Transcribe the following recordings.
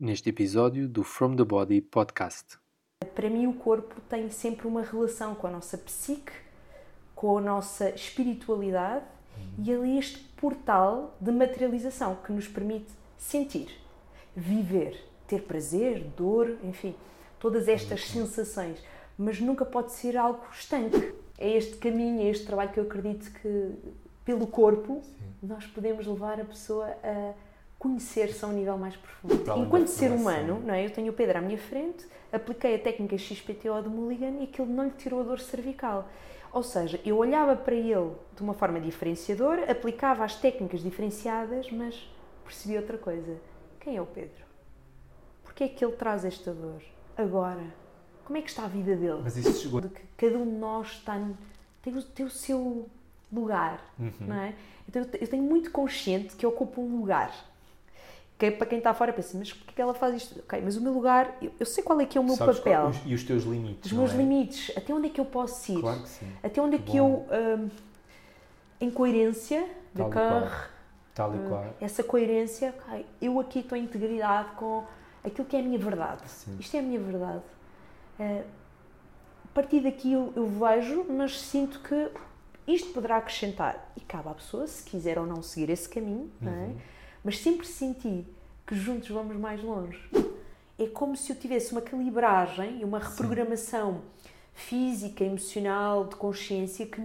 neste episódio do From the Body podcast. Para mim, o corpo tem sempre uma relação com a nossa psique, com a nossa espiritualidade uhum. e ali este portal de materialização que nos permite sentir, viver, ter prazer, dor, enfim, todas estas uhum. sensações. Mas nunca pode ser algo estanque. É este caminho, é este trabalho que eu acredito que, pelo corpo, Sim. nós podemos levar a pessoa a conhecer-se a um nível mais profundo. Enquanto ser humano, não é? eu tenho o Pedro à minha frente, apliquei a técnica XPTO de Mulligan e aquilo não lhe tirou a dor cervical. Ou seja, eu olhava para ele de uma forma diferenciadora, aplicava as técnicas diferenciadas, mas percebi outra coisa. Quem é o Pedro? Porquê é que ele traz esta dor? Agora? Como é que está a vida dele? Mas isso chegou... De que cada um de nós está, tem, o, tem o seu lugar, uhum. não é? Então eu tenho muito consciente que ocupo um lugar que é para quem está fora pensa, mas porquê que ela faz isto? Ok, mas o meu lugar, eu, eu sei qual é que é o meu Sabes papel. Qual, e os teus limites. Os meus é? limites, até onde é que eu posso ir? Claro que sim. Até onde é que eu, um, em coerência, de carro, Tal e hum, qual. essa coerência, okay, eu aqui estou em integridade com aquilo que é a minha verdade. Sim. Isto é a minha verdade. Uh, a partir daqui eu, eu vejo, mas sinto que isto poderá acrescentar. E cabe à pessoa, se quiser ou não seguir esse caminho, uhum. não é? Mas sempre senti que juntos vamos mais longe. É como se eu tivesse uma calibragem e uma reprogramação Sim. física, emocional, de consciência que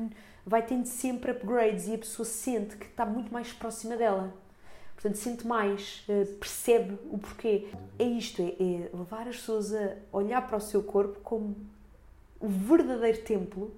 vai tendo sempre upgrades e a pessoa sente que está muito mais próxima dela. Portanto, sente mais, eh, percebe o porquê. É isto, é, é levar as pessoas a olhar para o seu corpo como o verdadeiro templo.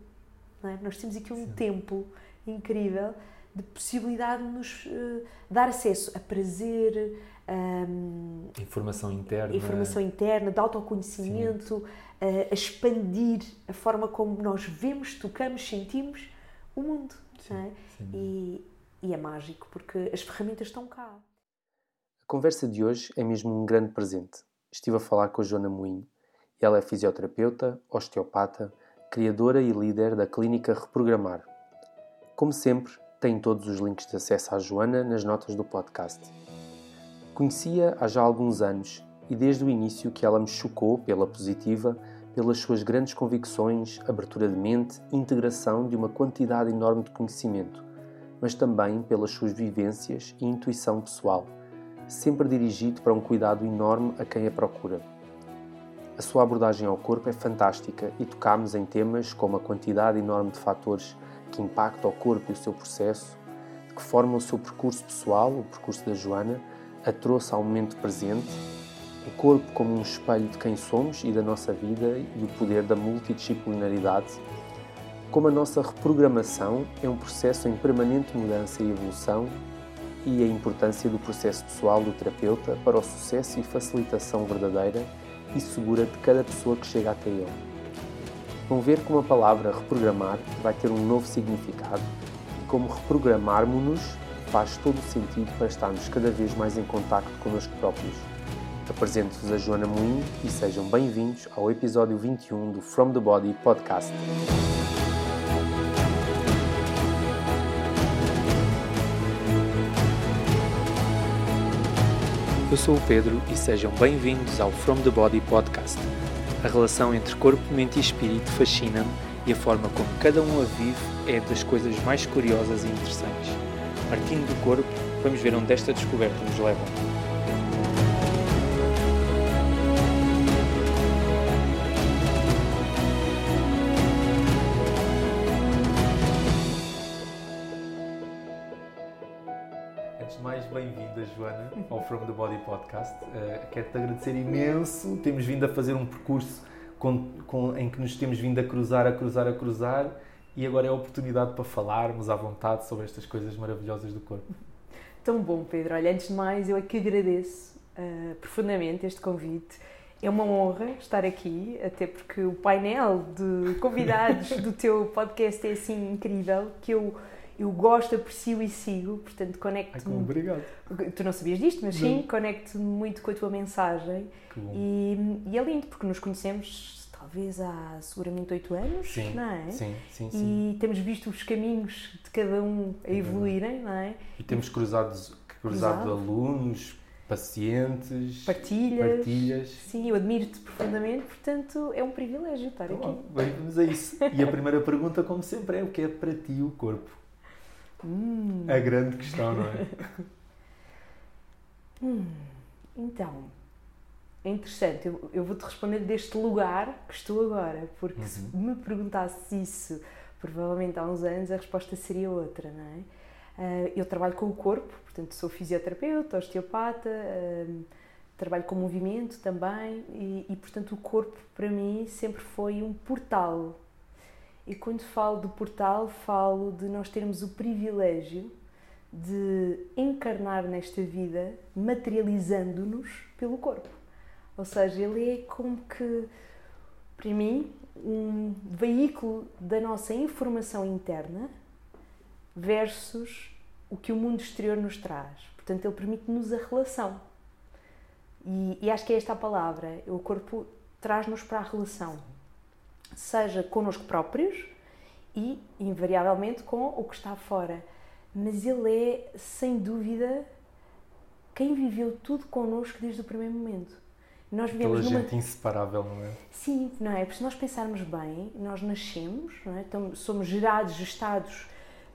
É? Nós temos aqui um Sim. templo incrível de possibilidade de nos uh, dar acesso a prazer, um, informação interna, informação interna, de autoconhecimento, uh, a expandir a forma como nós vemos, tocamos, sentimos o mundo. Sim, é? e, e é mágico porque as ferramentas estão cá. A conversa de hoje é mesmo um grande presente. Estive a falar com a Joana Moinho. Ela é fisioterapeuta, osteopata, criadora e líder da clínica Reprogramar. Como sempre, tem todos os links de acesso à Joana nas notas do podcast. Conhecia há já alguns anos e desde o início que ela me chocou pela positiva, pelas suas grandes convicções, abertura de mente integração de uma quantidade enorme de conhecimento, mas também pelas suas vivências e intuição pessoal, sempre dirigido para um cuidado enorme a quem a procura. A sua abordagem ao corpo é fantástica e tocámos em temas como a quantidade enorme de fatores que impacta o corpo e o seu processo, de que forma o seu percurso pessoal, o percurso da Joana, a trouxe ao momento presente, o corpo como um espelho de quem somos e da nossa vida e o poder da multidisciplinaridade, como a nossa reprogramação é um processo em permanente mudança e evolução e a importância do processo pessoal do terapeuta para o sucesso e facilitação verdadeira e segura de cada pessoa que chega até ele vão ver como a palavra reprogramar vai ter um novo significado e como reprogramarmos-nos faz todo o sentido para estarmos cada vez mais em contacto connosco próprios. Apresento-vos a Joana Moinho e sejam bem-vindos ao episódio 21 do From the Body podcast. Eu sou o Pedro e sejam bem-vindos ao From the Body podcast a relação entre corpo, mente e espírito fascina-me e a forma como cada um a vive é das coisas mais curiosas e interessantes. Partindo do corpo, vamos ver onde esta descoberta nos leva. Bem-vinda, Joana, ao From the Body Podcast. Uh, Quero-te agradecer imenso. Temos vindo a fazer um percurso com, com, em que nos temos vindo a cruzar, a cruzar, a cruzar e agora é a oportunidade para falarmos à vontade sobre estas coisas maravilhosas do corpo. Tão bom, Pedro. Olha, antes de mais, eu é que agradeço uh, profundamente este convite. É uma honra estar aqui, até porque o painel de convidados do teu podcast é assim incrível que eu eu gosto, aprecio e sigo, portanto conecto-me. Obrigado. Tu não sabias disto, mas sim, conecto-me muito com a tua mensagem. E, e, é lindo porque nos conhecemos talvez há seguramente oito anos, sim, não é? Sim, sim, sim. E temos visto os caminhos de cada um a evoluírem, não é? E temos cruzado, cruzado, alunos pacientes, partilhas. partilhas. Sim, eu admiro-te profundamente, portanto é um privilégio estar Então, aqui. bem, vamos a isso. E a primeira pergunta, como sempre, é o que é para ti o corpo? Hum, A grande questão, não é? hum, então, é interessante, eu, eu vou-te responder deste lugar que estou agora, porque se Uhum. me perguntasse isso provavelmente há uns anos, a resposta seria outra, não é? Ah, eu trabalho com o corpo, portanto sou fisioterapeuta, osteopata, ah, trabalho com movimento também e, e, portanto o corpo para mim sempre foi um portal. E quando falo de portal, falo de nós termos o privilégio de encarnar nesta vida materializando-nos pelo corpo. Ou seja, ele é como que, para mim, um veículo da nossa informação interna versus o que o mundo exterior nos traz. Portanto, ele permite-nos a relação. E, e acho que é esta a palavra. O corpo traz-nos para a relação, seja connosco próprios e, invariavelmente, com o que está fora. Mas ele é, sem dúvida, quem viveu tudo connosco desde o primeiro momento. Nós vivemos numa... gente inseparável, não é? Sim, não é? Porque se nós pensarmos bem, nós nascemos, não é? então, somos gerados, gestados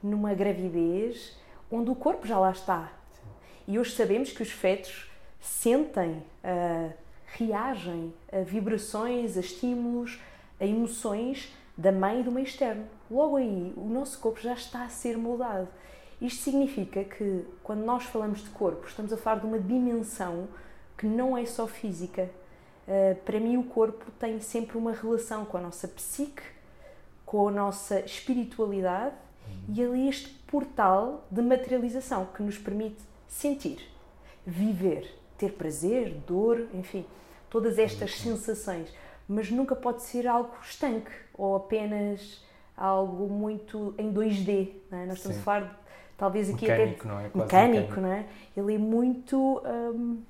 numa gravidez onde o corpo já lá está. E hoje sabemos que os fetos sentem, ah, reagem a vibrações, a estímulos, a emoções da mãe e do meio externo. Logo aí, o nosso corpo já está a ser moldado. Isto significa que, quando nós falamos de corpo, estamos a falar de uma dimensão que não é só física. Uh, para mim, o corpo tem sempre uma relação com a nossa psique, com a nossa espiritualidade e ali este portal de materialização que nos permite sentir, viver, ter prazer, dor, enfim, todas estas sensações. Mas nunca pode ser algo estanque ou apenas algo muito em 2D. Não é? Nós estamos Sim. a falar, de, talvez aqui Mecânico, até não é? Quase mecânico, não é? Ele é muito hum,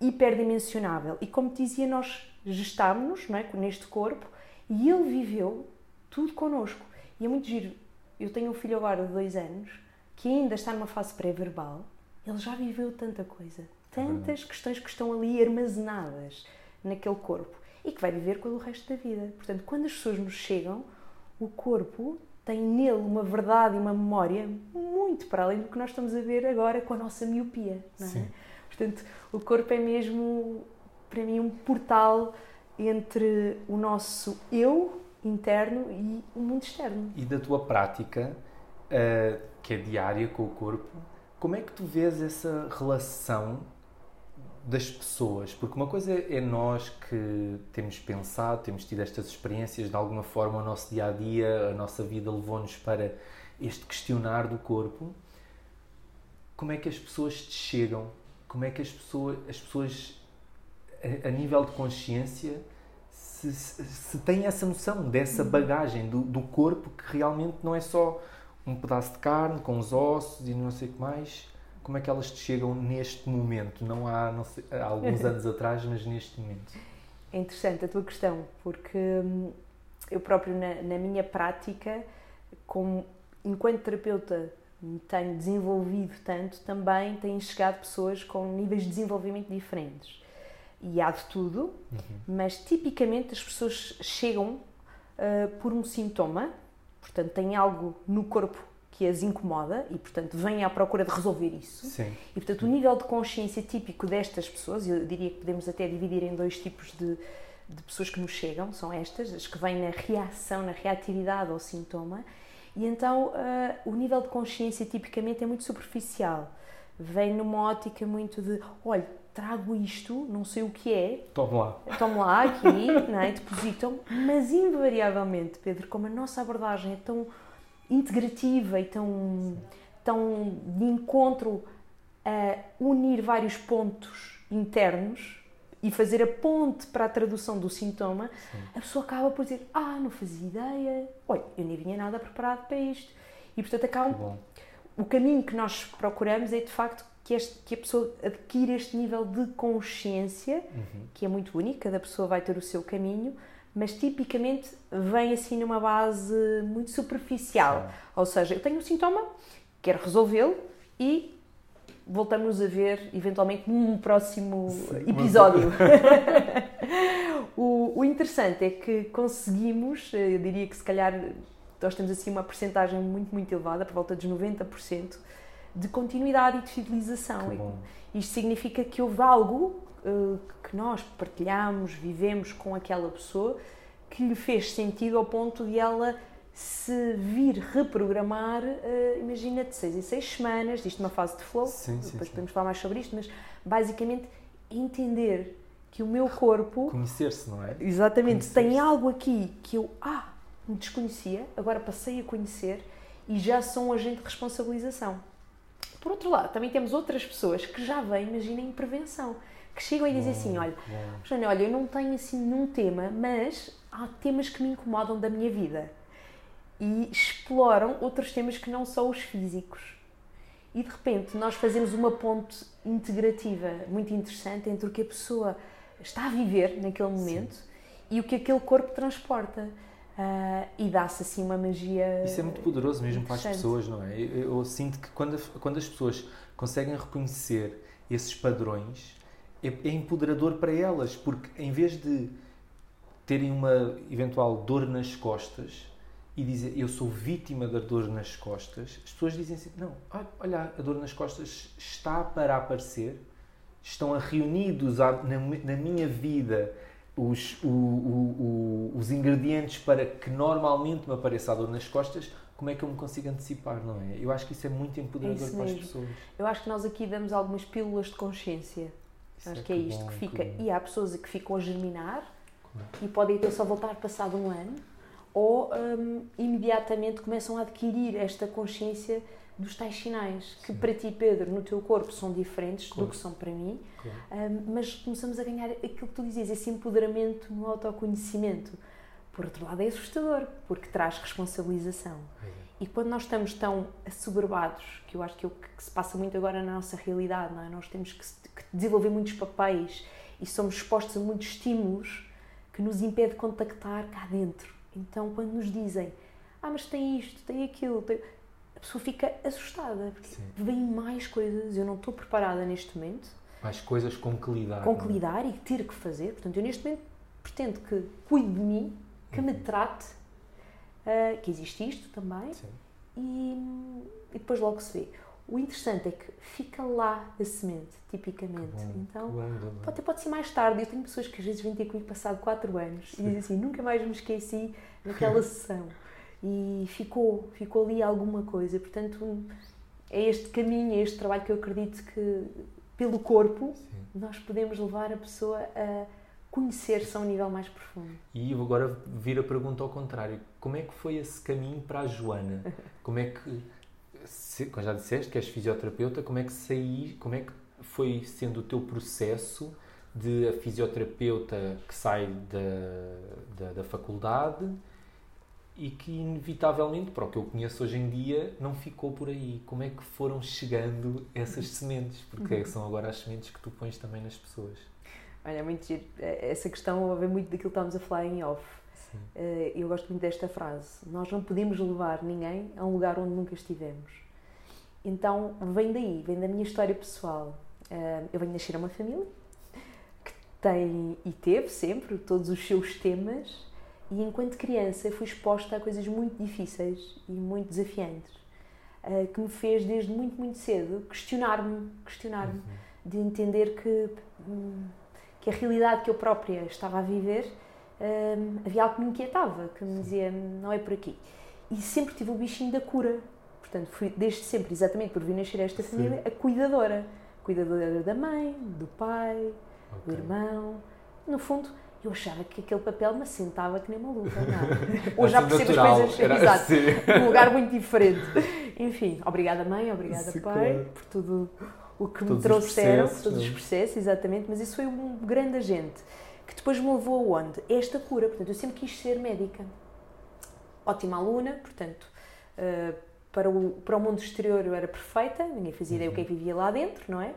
hiperdimensionável. E como te dizia, nós gestámos-nos não é? neste corpo e ele viveu tudo connosco. E é muito giro. Eu tenho um filho agora de dois anos que ainda está numa fase pré-verbal. Ele já viveu tanta coisa, tantas questões que estão ali armazenadas naquele corpo e que vai viver com o resto da vida. Portanto, quando as pessoas nos chegam, o corpo tem nele uma verdade e uma memória muito para além do que nós estamos a ver agora com a nossa miopia. Não é? Sim. Portanto, o corpo é mesmo, para mim, um portal entre o nosso eu interno e o mundo externo. E da tua prática, eh, que é diária com o corpo, como é que tu vês essa relação das pessoas? Porque uma coisa é nós que temos pensado, temos tido estas experiências, de alguma forma o nosso dia a dia, a nossa vida levou-nos para este questionar do corpo. Como é que as pessoas te chegam? Como é que as pessoas, as pessoas a, a nível de consciência, se, se, se têm essa noção dessa bagagem do, do corpo que realmente não é só um pedaço de carne com os ossos e não sei o que mais. Como é que elas te chegam neste momento? Não há, não sei, há alguns anos atrás, mas neste momento. É interessante a tua questão, porque hum, eu próprio na, na minha prática, como enquanto terapeuta me tenho desenvolvido tanto, também têm chegado pessoas com níveis de desenvolvimento diferentes. E há de tudo, mas tipicamente as pessoas chegam uh, por um sintoma, portanto, têm algo no corpo que as incomoda e, portanto, vêm à procura de resolver isso. Sim. E, portanto, o nível de consciência típico destas pessoas, eu diria que podemos até dividir em dois tipos de, de pessoas que nos chegam, são estas, as que vêm na reação, na reatividade ao sintoma, e então uh, o nível de consciência tipicamente é muito superficial. Vem numa ótica muito de, olha, trago isto, não sei o que é, Tome lá. tomo lá aqui, não é? depositam, mas invariavelmente, Pedro, como a nossa abordagem é tão integrativa e tão, tão de encontro a unir vários pontos internos e fazer a ponte para a tradução do sintoma, Sim. a pessoa acaba por dizer: Ah, não fazia ideia, olha, eu nem vinha nada preparado para isto. E portanto, acaba, o caminho que nós procuramos é de facto que, este, que a pessoa adquira este nível de consciência, Uhum. que é muito único, cada pessoa vai ter o seu caminho, mas tipicamente vem assim numa base muito superficial. Sim. Ou seja, eu tenho um sintoma, quero resolvê-lo e voltamos a ver eventualmente num próximo Sim, episódio. o, o, interessante é que conseguimos, eu diria que se calhar nós temos assim uma percentagem muito, muito elevada, por volta dos 90%, de continuidade e de fidelização. Isto significa que houve algo uh, que nós partilhamos, vivemos com aquela pessoa que lhe fez sentido ao ponto de ela se vir reprogramar, uh, imagina, de seis em seis semanas, isto é uma fase de flow, sim, depois sim, podemos sim. falar mais sobre isto, mas basicamente entender que o meu corpo... Conhecer-se, não é? Exatamente, tem algo aqui que eu, ah, me desconhecia, agora passei a conhecer e já sou um agente de responsabilização. Por outro lado, também temos outras pessoas que já vêm, imaginem, em prevenção, que chegam e dizem assim, olha, Jane, olha, eu não tenho assim nenhum tema, mas há temas que me incomodam da minha vida e exploram outros temas que não são os físicos. E de repente nós fazemos uma ponte integrativa muito interessante entre o que a pessoa está a viver naquele momento Sim. e o que aquele corpo transporta. Uh, e dá-se assim uma magia. Isso é muito poderoso mesmo para as pessoas, não é? Eu, eu, sinto que quando, quando as pessoas conseguem reconhecer esses padrões, é, é empoderador para elas, porque em vez de terem uma eventual dor nas costas, e dizer eu sou vítima da dor nas costas, as pessoas dizem assim: não, olha, a dor nas costas está para aparecer, estão reunidos na, na minha vida os, o, o, o, os ingredientes para que normalmente me apareça a dor nas costas, como é que eu me consigo antecipar, não é? Eu acho que isso é muito empoderador é para as pessoas. Eu acho que nós aqui damos algumas pílulas de consciência. Isso acho é que é isto bom, que fica. Que e há pessoas que ficam a germinar e podem até só voltar passado um ano ou um, imediatamente começam a adquirir esta consciência dos tais sinais que Sim. para ti, Pedro, no teu corpo são diferentes claro. do que são para mim, claro. um, mas começamos a ganhar aquilo que tu dizias, esse empoderamento no autoconhecimento. Por outro lado, é assustador, porque traz responsabilização. É. E quando nós estamos tão assoberbados, que eu acho que é o que se passa muito agora na nossa realidade, não é? nós temos que, que desenvolver muitos papéis e somos expostos a muitos estímulos que nos impede contactar cá dentro então, quando nos dizem, ah, mas tem isto, tem aquilo, tem... a pessoa fica assustada, porque Sim. vem mais coisas, eu não estou preparada neste momento. Mais coisas com que lidar. Com que é? lidar e ter que fazer. Portanto, eu neste momento pretendo que cuide de mim, que uhum. me trate, uh, que existe isto também, e, e depois logo se vê. O interessante é que fica lá a semente, tipicamente. Bom, então, bom, pode, pode ser mais tarde. Eu tenho pessoas que às vezes vêm ter comigo passado 4 anos Sim. e dizem assim: nunca mais me esqueci daquela sessão. E ficou, ficou ali alguma coisa. Portanto, é este caminho, é este trabalho que eu acredito que, pelo corpo, Sim. nós podemos levar a pessoa a conhecer-se a um nível mais profundo. E agora vir a pergunta ao contrário: como é que foi esse caminho para a Joana? Como é que como já disseste, que és fisioterapeuta, como é que saí, como é que foi sendo o teu processo de a fisioterapeuta que sai da, da, da, faculdade e que inevitavelmente, para o que eu conheço hoje em dia, não ficou por aí. Como é que foram chegando essas sementes? Porque uhum. são agora as sementes que tu pões também nas pessoas. Olha, é muito giro. É, essa questão vem muito daquilo que estávamos a falar em off. Sim. Eh, eu gosto muito desta frase. Nós não podemos levar ninguém a um lugar onde nunca estivemos. Então vem daí, vem da minha história pessoal. Ah, eu venho nascer a uma família que tem e teve sempre todos os seus temas, e enquanto criança fui exposta a coisas muito difíceis e muito desafiantes, ah, que me fez desde muito, muito cedo questionar-me, questionar-me, uhum. de entender que, hum, que a realidade que eu própria estava a viver hum, havia algo que me inquietava, que me dizia não é por aqui. E sempre tive o bichinho da cura, Portanto, fui desde sempre, exatamente por vir nascer esta família, Sim. a cuidadora. Cuidadora da mãe, do pai, okay. do irmão. No fundo, eu achava que aquele papel me assentava que nem maluca. Não. Hoje já percebo as coisas Era exato, assim. num lugar muito diferente. Enfim, obrigada mãe, obrigada Sim, pai, claro. por tudo o que todos me trouxeram, os todos os é? processos, exatamente, mas isso foi um grande agente que depois me levou aonde? Esta cura. Portanto, eu sempre quis ser médica. Ótima aluna, portanto, uh, para o, para o mundo exterior eu era perfeita, ninguém fazia ideia uhum. o que é que vivia lá dentro, não é?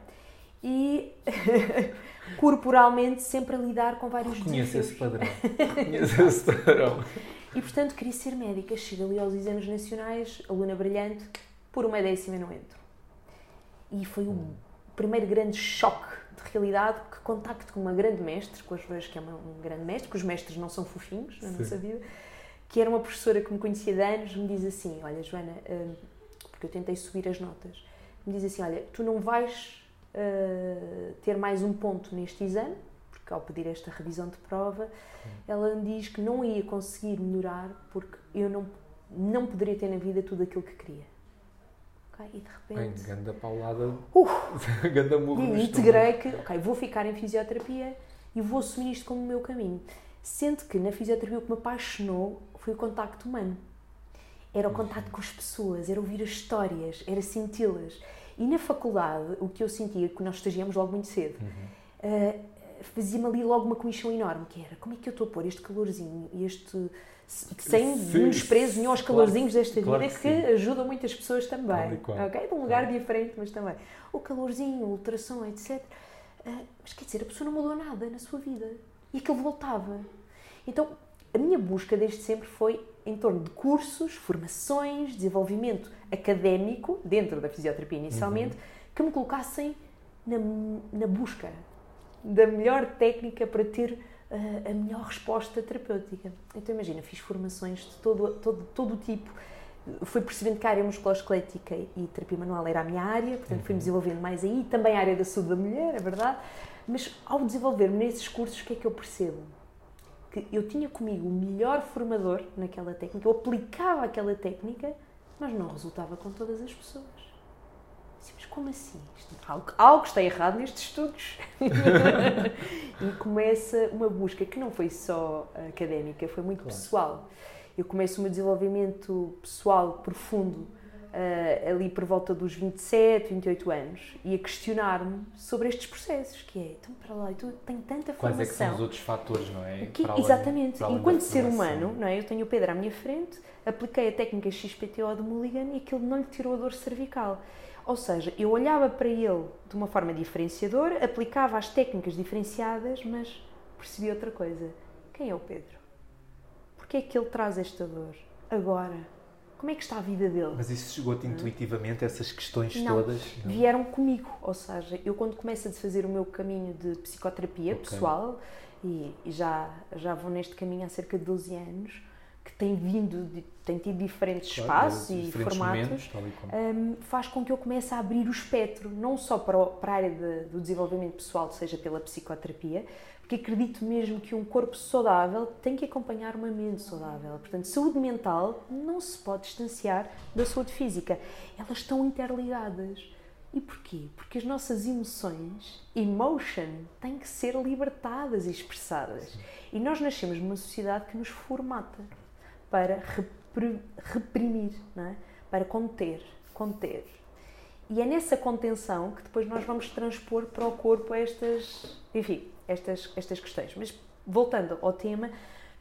E corporalmente sempre a lidar com vários Conheço esse padrão. Conheço esse padrão. E portanto queria ser médica, chego ali aos exames nacionais, aluna brilhante, por uma décima não entro. E foi o primeiro grande choque de realidade que contacto com uma grande mestre, que hoje vejo que é uma, um grande mestre, que os mestres não são fofinhos na Sim. nossa vida, que era uma professora que me conhecia de anos, me diz assim, olha Joana, uh, porque eu tentei subir as notas, me diz assim, olha, tu não vais uh, ter mais um ponto neste exame, porque ao pedir esta revisão de prova, ela me diz que não ia conseguir melhorar porque eu não, não poderia ter na vida tudo aquilo que queria. Okay? E de repente. Bem, ganda paulada. Uh, ganda murro E integrei que, ok, vou ficar em fisioterapia e vou assumir isto como o meu caminho. Sendo que na fisioterapia o que me apaixonou foi o contacto humano. Era o uhum. contacto com as pessoas, era ouvir as histórias, era senti-las. E na faculdade, o que eu sentia, que nós estagiamos logo muito cedo, uhum. uh, fazia-me ali logo uma comissão enorme, que era como é que eu estou a pôr este calorzinho este sem desprezo nenhum aos calorzinhos claro, desta vida que, que ajudam muitas pessoas também ok? de um lugar diferente mas também. O calorzinho, ultrassom, etc uh, mas quer dizer, a pessoa não mudou nada na sua vida. E aquilo voltava. Então a minha busca desde sempre foi em torno de cursos, formações, desenvolvimento académico dentro da fisioterapia inicialmente, uhum. que me colocassem na, na busca da melhor técnica para ter uh, a melhor resposta terapêutica. Então imagina, fiz formações de todo, todo, todo o tipo, fui percebendo que a área musculoesquelética e terapia manual era a minha área, portanto fui-me uhum. desenvolvendo mais aí, também a área da saúde da mulher, é verdade, mas ao desenvolver-me nesses cursos, o que é que eu percebo? Que eu tinha comigo o melhor formador naquela técnica, eu aplicava aquela técnica, mas não resultava com todas as pessoas. Mas como assim? Algo, algo está errado nestes estudos. e começa uma busca que não foi só académica, foi muito claro. pessoal. Eu começo o meu desenvolvimento pessoal profundo uh, ali por volta dos 27, 28 anos e a questionar-me sobre estes processos, que é, então para lá, tu tenho tanta formação. Quais é que são os outros fatores, não é? Que, além, exatamente. Enquanto ser humano, não é? Eu tenho o Pedro à minha frente, apliquei a técnica XPTO de Mulligan e aquilo não lhe tirou a dor cervical. Ou seja, eu olhava para ele de uma forma diferenciadora, aplicava as técnicas diferenciadas, mas percebi outra coisa. Quem é o Pedro? Porquê é que ele traz esta dor? Agora? Como é que está a vida dele? Mas isso chegou-te intuitivamente, essas questões não, todas? Não, vieram comigo. Ou seja, eu quando começo a fazer o meu caminho de psicoterapia okay. pessoal, e, e já, já vou neste caminho há cerca de 12 anos, que tem vindo, de, tem tido diferentes claro, espaços e diferentes formatos, um, faz com que eu comece a abrir o espectro, não só para, o, para a área de, do desenvolvimento pessoal, seja pela psicoterapia, porque acredito mesmo que um corpo saudável tem que acompanhar uma mente saudável. Portanto, saúde mental não se pode distanciar da saúde física. Elas estão interligadas. E porquê? Porque as nossas emoções, emotion, têm que ser libertadas e expressadas. E nós nascemos numa sociedade que nos formata para reprimir, é? para conter, conter. E é nessa contenção que depois nós vamos transpor para o corpo estas, enfim, estas, estas questões. Mas voltando ao tema,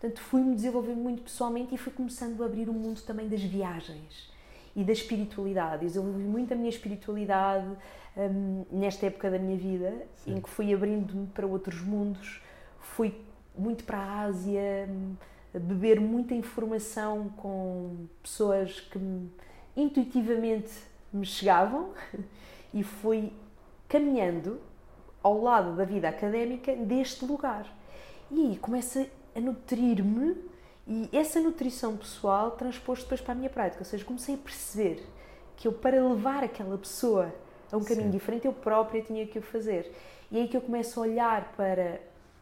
portanto, fui-me desenvolvendo muito pessoalmente e fui começando a abrir o mundo também das viagens e da espiritualidade. Eu desenvolvi muito a minha espiritualidade um, nesta época da minha vida, Sim. em que fui abrindo-me para outros mundos, fui muito para a Ásia, hum, beber muita informação com pessoas que me, intuitivamente me chegavam e fui caminhando ao lado da vida académica deste lugar. E aí começa a nutrir-me e essa nutrição pessoal transpôs depois para a minha prática, ou seja, comecei a perceber que eu para levar aquela pessoa a um caminho Sim. diferente eu própria tinha que o fazer. E é aí que eu começo a olhar para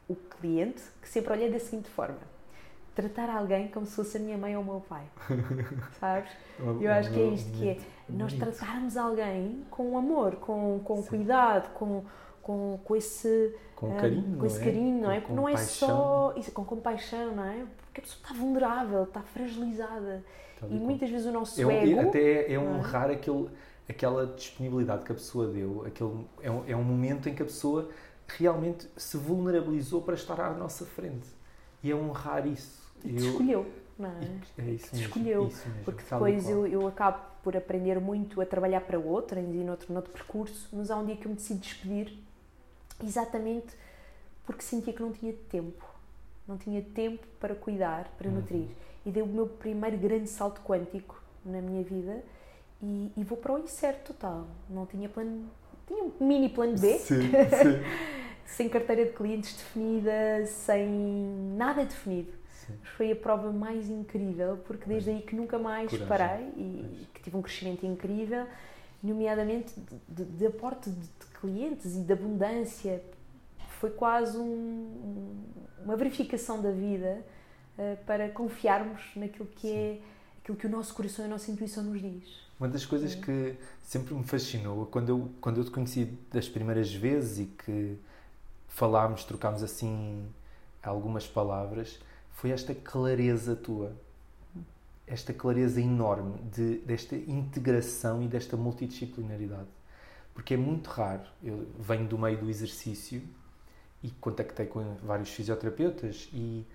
o cliente, que sempre olhei da seguinte forma: tratar alguém como se fosse a minha mãe ou o meu pai. Sabes? Eu acho que é isto que é. Nós tratarmos alguém com amor, com, com cuidado, com, com, com esse com carinho, com esse é? carinho, não é? Porque não é só isso, com compaixão, não é? Porque a pessoa está vulnerável, está fragilizada. E muitas vezes o nosso é, ego. Até é, é honrar é? aquele, aquela disponibilidade que a pessoa deu, aquele, é, um, é um momento em que a pessoa realmente se vulnerabilizou para estar à nossa frente. E é honrar isso e te escolheu, não é? É isso mesmo. escolheu. Isso mesmo, porque depois eu, eu acabo por aprender muito a trabalhar para outras e noutro, noutro percurso, mas há um dia que eu me decidi despedir exatamente porque sentia que não tinha tempo. Não tinha tempo para cuidar, para uhum. nutrir. E dei o meu primeiro grande salto quântico na minha vida e, e vou para o incerto total. Não tinha plano, tinha um mini plano B. Sim, sim. sem carteira de clientes definida, sem nada definido. Sim. Foi a prova mais incrível, porque desde aí que nunca mais Coragem. parei e que tive um crescimento incrível, nomeadamente de, de, de aporte de, de clientes e de abundância. Foi quase um- um- uma verificação da vida eh, para confiarmos naquilo que é aquilo que o nosso coração e a nossa intuição nos diz. Uma das coisas que sempre me fascinou quando eu, quando eu te conheci das primeiras vezes e que falámos, trocámos assim algumas palavras, foi esta clareza tua. Esta clareza enorme de, desta integração e desta multidisciplinaridade. Porque é muito raro. Eu venho do meio do exercício e contactei com vários fisioterapeutas e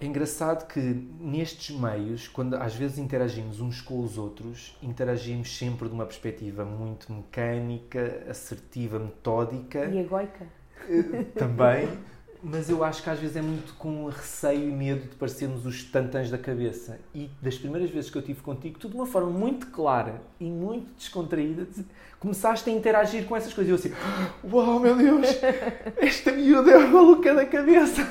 é engraçado que nestes meios, quando às vezes interagimos uns com os outros, interagimos sempre de uma perspectiva muito mecânica, assertiva, metódica, E egoica. eh, também, mas eu acho que às vezes é muito com receio e medo de parecermos os tantãs da cabeça. E das primeiras vezes que eu tive contigo, tu de uma forma muito clara e muito descontraída, começaste a interagir com essas coisas. E eu assim, uau, meu Deus, esta miúda é a maluca da cabeça.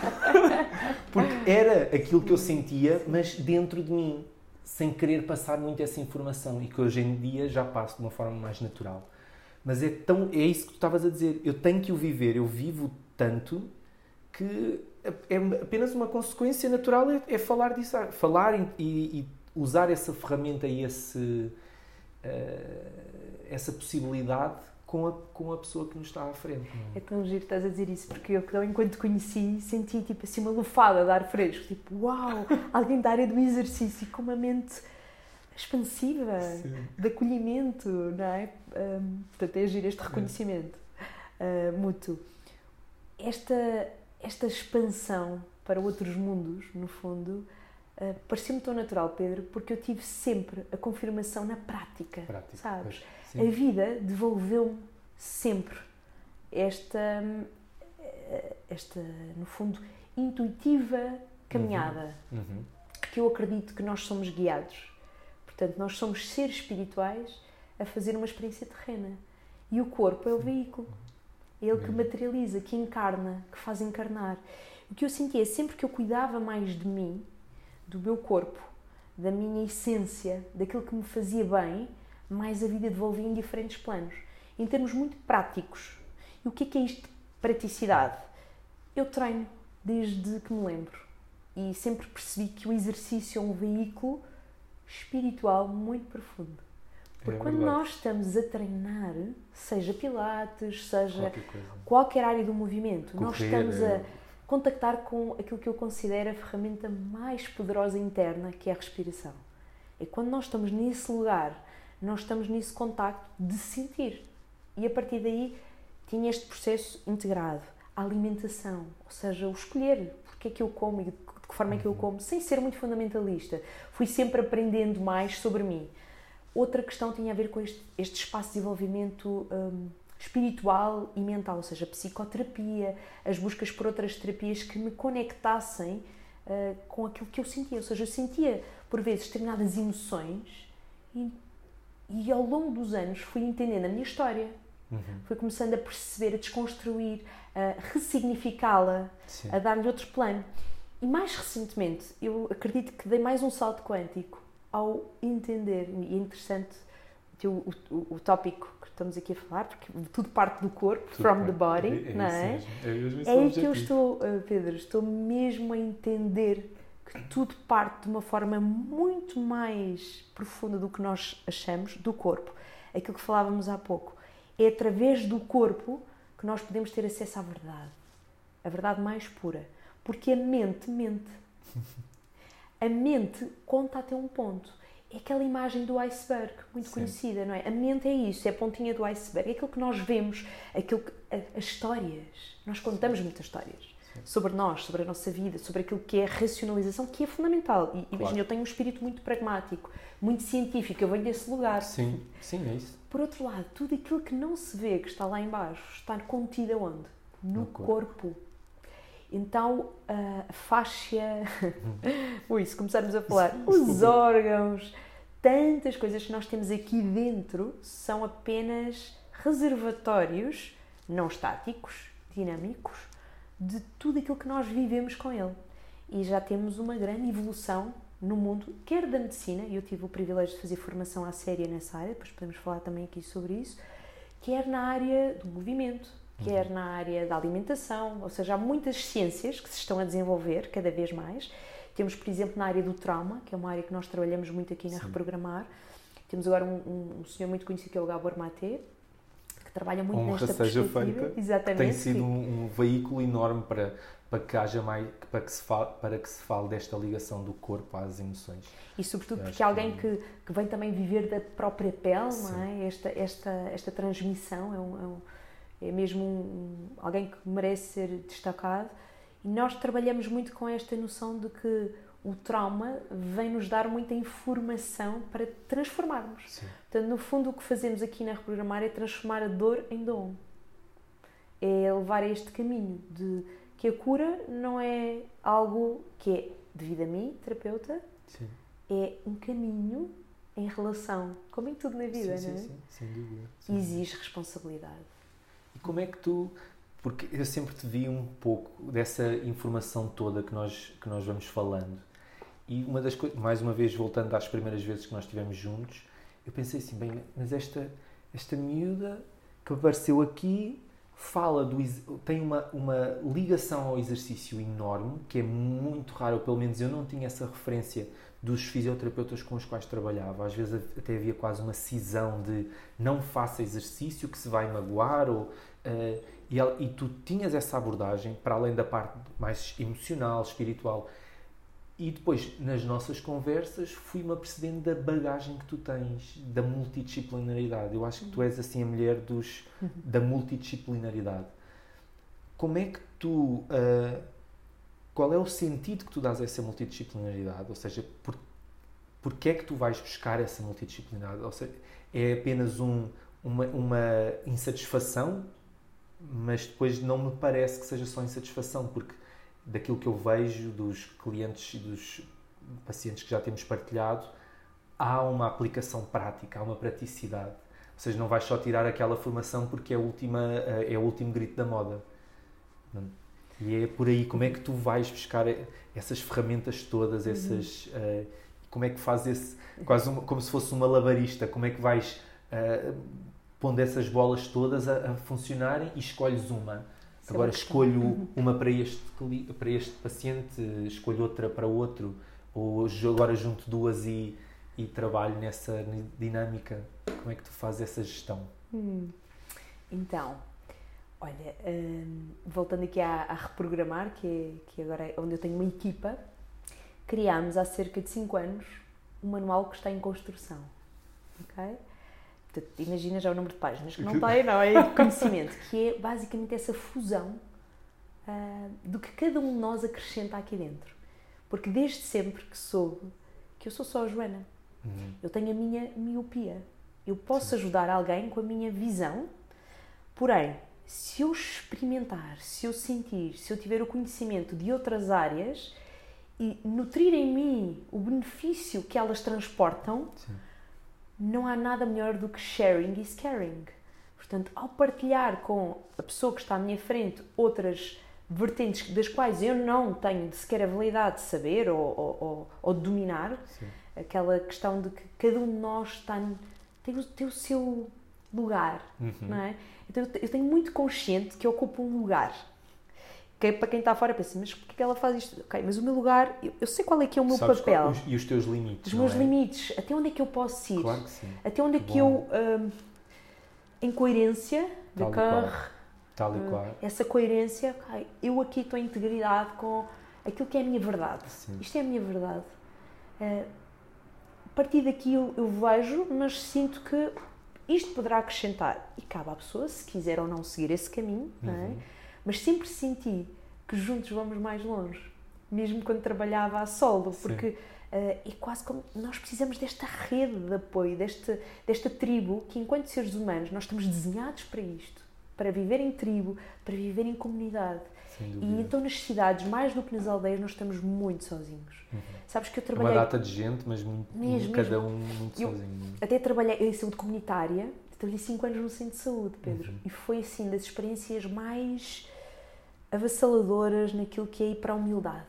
Porque era aquilo que eu sentia, mas dentro de mim, sem querer passar muito essa informação e que hoje em dia já passo de uma forma mais natural. Mas é tão é isso que tu estavas a dizer. Eu tenho que o viver, eu vivo tanto que é apenas uma consequência natural é, é falar disso, falar e, e usar essa ferramenta e esse, eh, essa possibilidade com a, com a pessoa que nos está à frente. é? É tão giro estás a dizer isso, porque eu, enquanto conheci, senti tipo assim uma lufada de ar fresco. Tipo, uau, alguém da área do exercício com uma mente expansiva, de acolhimento, não é? Hum, portanto, é giro este reconhecimento uh, mútuo. Esta, esta expansão para outros mundos, no fundo, uh, pareceu-me tão natural, Pedro, porque eu tive sempre a confirmação na prática, Prático, sabes? pois. A vida devolveu-me sempre esta, esta, no fundo, intuitiva caminhada Uhum. que eu acredito que nós somos guiados. Portanto, nós somos seres espirituais a fazer uma experiência terrena. E o corpo é o veículo. É ele que Uhum. materializa, que encarna, que faz encarnar. O que eu sentia sempre que eu cuidava mais de mim, do meu corpo, da minha essência, daquilo que me fazia bem, mais a vida devolvia em diferentes planos. Em termos muito práticos. E o que é que é isto de praticidade? Eu treino desde que me lembro e sempre percebi que o exercício é um veículo espiritual muito profundo. Porque É quando nós estamos a treinar, seja pilates, seja Qualquer qualquer área do movimento, nós Correr, estamos a é. contactar com aquilo que eu considero a ferramenta mais poderosa interna, que é a respiração. É quando nós estamos nesse lugar, nós estamos nesse contacto de sentir. E a partir daí tinha este processo integrado. A alimentação, ou seja, o escolher porque é que eu como e de que forma é que eu como, sem ser muito fundamentalista. Fui sempre aprendendo mais sobre mim. Outra questão tinha a ver com este, este espaço de desenvolvimento hum, espiritual e mental, ou seja, a psicoterapia, as buscas por outras terapias que me conectassem uh, com aquilo que eu sentia. Ou seja, eu sentia, por vezes, determinadas emoções e, e ao longo dos anos fui entendendo a minha história. Uhum. Fui começando a perceber, a desconstruir, a ressignificá-la, a dar-lhe outro plano. E mais recentemente, eu acredito que dei mais um salto quântico ao entender, e é interessante o, o, o, tópico que estamos aqui a falar, porque tudo parte do corpo, Tudo from the body, É não é? mesmo. É esse É o aí que eu estou, uh, Pedro, estou mesmo a entender que tudo parte de uma forma muito mais profunda do que nós achamos do corpo. Aquilo que falávamos há pouco. É através do corpo que nós podemos ter acesso à verdade. A verdade mais pura. Porque a mente mente. A mente conta até um ponto. É aquela imagem do iceberg, muito Sim. conhecida, não é? A mente é isso, é a pontinha do iceberg. É aquilo que nós vemos, aquilo que, a- as histórias. Nós contamos muitas histórias sobre nós, sobre a nossa vida, sobre aquilo que é a racionalização, que é fundamental. E imagina, eu tenho um espírito muito pragmático, muito científico, eu venho desse lugar. Sim, sim, é isso. Por outro lado, tudo aquilo que não se vê, que está lá embaixo, está contido aonde? No, No corpo. corpo. Então, a fáscia, ui, se começarmos a falar, os órgãos, tantas coisas que nós temos aqui dentro são apenas reservatórios não estáticos, dinâmicos, de tudo aquilo que nós vivemos com ele. E já temos uma grande evolução no mundo, quer da medicina, e eu tive o privilégio de fazer formação à séria nessa área, depois podemos falar também aqui sobre isso, quer na área do movimento, quer na área da alimentação, ou seja, há muitas ciências que se estão a desenvolver cada vez mais. Temos, por exemplo, na área do trauma, que é uma área que nós trabalhamos muito aqui na Sim. Reprogramar. Temos agora um, um, um, senhor muito conhecido que é o Gabor Maté, que trabalha muito Honra nesta seja perspectiva. Feita, Exatamente. Tem sido um, um veículo enorme para para que haja mais para que se fale, para que se fale desta ligação do corpo às emoções e sobretudo porque alguém que, que vem também viver da própria pele é esta esta esta transmissão é, um, é, um, é mesmo um, alguém que merece ser destacado e nós trabalhamos muito com esta noção de que o trauma vem nos dar muita informação para transformarmos. Sim. Portanto, no fundo, o que fazemos aqui na Reprogramar é transformar a dor em dom. É levar a este caminho de que a cura não é algo que é devido a mim, terapeuta, sim. é um caminho em relação, como em tudo na vida, sim, não é? Sim, sim, sem dúvida. Sem Exige responsabilidade. Como é que tu, porque eu sempre te vi um pouco dessa informação toda que nós, que nós vamos falando, e uma das coisas, mais uma vez voltando às primeiras vezes que nós estivemos juntos, eu pensei assim, bem, mas esta, esta miúda que apareceu aqui fala do tem uma, uma ligação ao exercício enorme, que é muito raro, pelo menos eu não tinha essa referência dos fisioterapeutas com os quais trabalhava. Às vezes até havia quase uma cisão de não faça exercício que se vai magoar, ou, uh, e, e tu tinhas essa abordagem, para além da parte mais emocional, espiritual, e depois, nas nossas conversas, fui-me apercebendo da bagagem que tu tens, da multidisciplinaridade. Eu acho que tu és assim a mulher dos, da multidisciplinaridade. Como é que tu. Uh, qual é o sentido que tu dás a essa multidisciplinaridade? Ou seja, por, porque é que tu vais buscar essa multidisciplinaridade? Ou seja, é apenas um, uma, uma insatisfação, mas depois não me parece que seja só insatisfação, porque daquilo que eu vejo dos clientes e dos pacientes que já temos partilhado, há uma aplicação prática, há uma praticidade. Ou seja, não vais só tirar aquela formação porque é, a última, é o último grito da moda. E é por aí, como é que tu vais buscar essas ferramentas todas, uhum. essas... Uhum. Uh, como é que fazes esse... Quase uma, como se fosse uma labarista, como é que vais uh, pondo essas bolas todas a, a funcionarem e escolhes uma Agora escolho uhum. uma para este, para este paciente, escolho outra para outro, ou agora junto duas e, e trabalho nessa dinâmica. Como é que tu fazes essa gestão? Hum. Então, olha, hum, voltando aqui a, a, reprogramar, que, é, que agora é onde eu tenho uma equipa, criámos há cerca de 5 anos um manual que está em construção. ok? Imagina já o número de páginas que não tem, não é? Conhecimento, que é basicamente essa fusão uh, do que cada um de nós acrescenta aqui dentro. Porque desde sempre que soube que eu sou só a Joana, uhum. eu tenho a minha miopia. Eu posso Sim. ajudar alguém com a minha visão, porém, se eu experimentar, se eu sentir, se eu tiver o conhecimento de outras áreas e nutrir em mim o benefício que elas transportam. Sim não há nada melhor do que sharing is caring. Portanto, ao partilhar com a pessoa que está à minha frente outras vertentes das quais eu não tenho sequer a habilidade de saber ou, ou, ou, ou de dominar, Sim. aquela questão de que cada um de nós está, tem, o, tem o seu lugar, uhum. não é? Então eu tenho muito consciente que ocupo um lugar que é para quem está fora pensa, mas porquê que ela faz isto? Ok, mas o meu lugar, eu, eu sei qual é que é o meu Sabes papel. Qual, e os teus limites. Os meus é? limites, até onde é que eu posso ir? Claro que sim. Até onde é que Bom. eu, um, em coerência, de carro, Tal e hum, qual. essa coerência, okay, eu aqui estou em integridade com aquilo que é a minha verdade. Sim. Isto é a minha verdade. Uh, a partir daqui eu, eu vejo, mas sinto que isto poderá acrescentar. E cabe à pessoa, se quiser ou não seguir esse caminho, uhum. não é? Mas sempre senti que juntos vamos mais longe, mesmo quando trabalhava a solo, porque uh, é quase como nós precisamos desta rede de apoio, deste, desta tribo, que enquanto seres humanos nós estamos desenhados para isto, para viver em tribo, para viver em comunidade. E então nas cidades, mais do que nas aldeias, nós estamos muito sozinhos. Uhum. Sabes que eu trabalhei... Uma data de gente, mas muito, mesmo, cada um muito eu sozinho. Até trabalhei em saúde comunitária, trabalhei 5 anos no centro de saúde, Pedro. Uhum. E foi assim, das experiências mais avassaladoras naquilo que é ir para a humildade.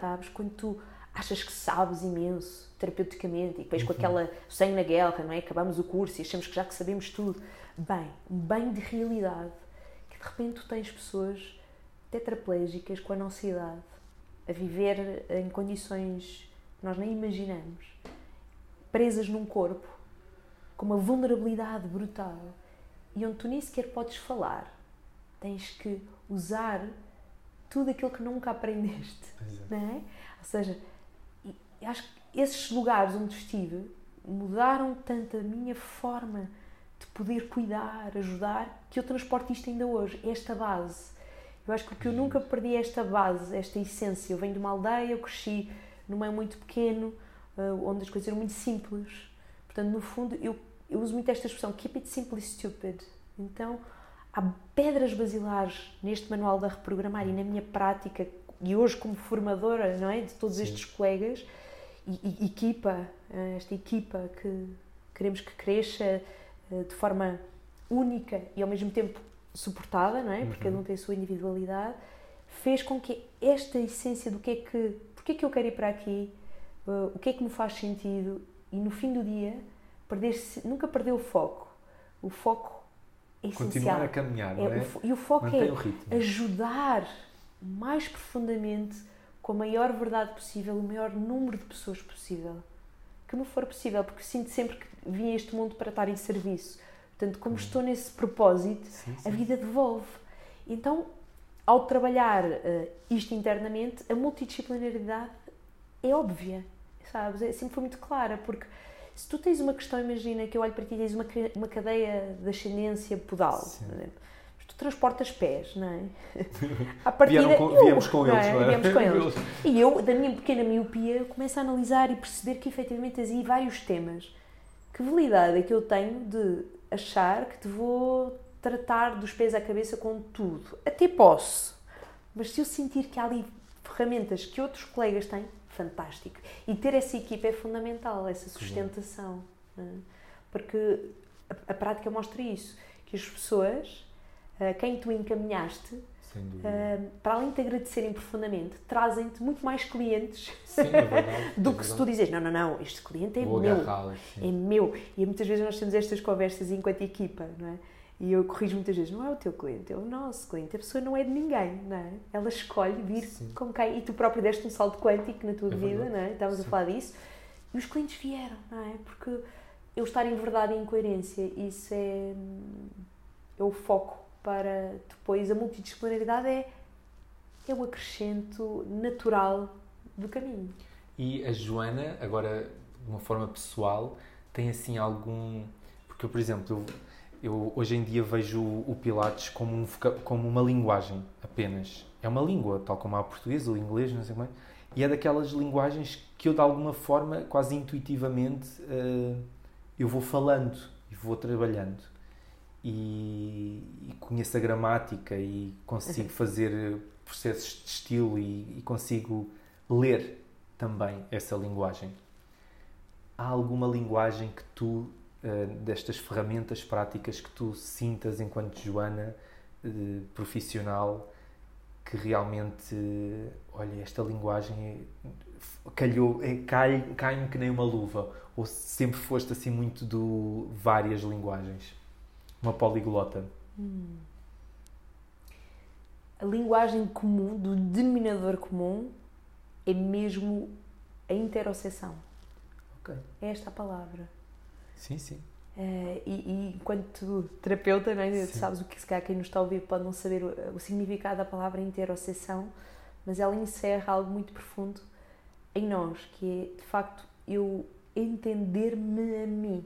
Sabes? Quando tu achas que sabes imenso terapeuticamente e depois uhum. com aquela sangue na guerra, não é? Acabamos o curso e achamos que já que sabemos tudo. Bem, um bem de realidade que de repente tu tens pessoas tetraplégicas com a nossa idade a viver em condições que nós nem imaginamos, presas num corpo com uma vulnerabilidade brutal e onde tu nem sequer podes falar. Tens que usar tudo aquilo que nunca aprendeste, não é? Ou seja, acho que esses lugares onde estive mudaram tanto a minha forma de poder cuidar, ajudar, que eu transporto isto ainda hoje, esta base. Eu acho que eu nunca perdi esta base, esta essência. Eu venho de uma aldeia, eu cresci num meio muito pequeno, eh, onde as coisas eram muito simples. Portanto, no fundo, eu, eu uso muito esta expressão, keep it simple stupid. Então, há pedras basilares neste manual da Reprogramar e na minha prática, e hoje como formadora não é, de todos Sim. estes colegas, e, e, equipa, eh, esta equipa que queremos que cresça eh, de forma única e ao mesmo tempo suportada, não é? Porque cada um uhum. tem a sua individualidade, fez com que esta essência do que é que, porque é que eu quero ir para aqui, uh, o que é que me faz sentido e no fim do dia perder nunca perder o foco. O foco é. Continuar a caminhar, não é? é? O, e o foco Mantém é o ajudar mais profundamente com a maior verdade possível, o maior número de pessoas possível. Que me for possível, porque sinto sempre que vim a este mundo para estar em serviço Portanto, como estou nesse propósito, sim, sim. a vida devolve. Então, ao trabalhar uh, isto internamente, a multidisciplinaridade é óbvia, sabes? É, sempre foi muito clara, porque se tu tens uma questão, imagina que eu olho para ti e tens uma, uma cadeia de ascendência podal, mas tu transportas pés, não é? À partida, com, eu, viemos com eles, não é? Viemos com eles. E eu, da minha pequena miopia, começo a analisar e perceber que efetivamente tens aí vários temas. Que validade é que eu tenho de achar que te vou tratar dos pés à cabeça com tudo. Até posso. Mas se eu sentir que há ali ferramentas que outros colegas têm, fantástico. E ter essa equipa é fundamental, essa sustentação. É? Porque a, a, prática mostra isso. Que as pessoas, a quem tu encaminhaste, uh, para além de te agradecerem profundamente, trazem-te muito mais clientes sim, é verdade, do é que se tu dizes, não, não, não, este cliente é Vou meu, é meu. E muitas vezes nós temos estas conversas enquanto equipa, não é? E eu corrijo muitas vezes, não é o teu cliente, é o nosso cliente. A pessoa não é de ninguém, não é? Ela escolhe vir Sim. com quem. E tu próprio deste um salto quântico na tua é vida, não é? Estávamos Sim. a falar disso. E os clientes vieram, não é? Porque eu estar em verdade e em coerência, isso é, é o foco para depois a multidisciplinaridade é, é o acrescento natural do caminho. E a Joana, agora de uma forma pessoal, tem assim algum. Porque por exemplo, eu, eu hoje em dia vejo o Pilates como, um, como uma linguagem apenas. É uma língua, tal como há o português, o inglês, não sei como é. E é daquelas linguagens que eu, de alguma forma, quase intuitivamente, uh, eu vou falando e vou trabalhando e, e conheço a gramática e consigo uhum. fazer processos de estilo e, e consigo ler também essa linguagem. Há alguma linguagem que tu, destas ferramentas práticas que tu sintas enquanto Joana, uh, profissional, que realmente, olha, esta linguagem é, calhou, é, cai, cai-me que nem uma luva? Ou sempre foste assim muito do várias linguagens? uma poliglota? Hum. A linguagem comum, do denominador comum, é mesmo a interoceção. Ok. É esta a palavra. Sim, sim. Uh, e, e, enquanto terapeuta, não é? sabes o que se calhar quem nos está a ouvir pode não saber o, o significado da palavra interoceção, mas ela encerra algo muito profundo em nós, que é de facto eu entender-me a mim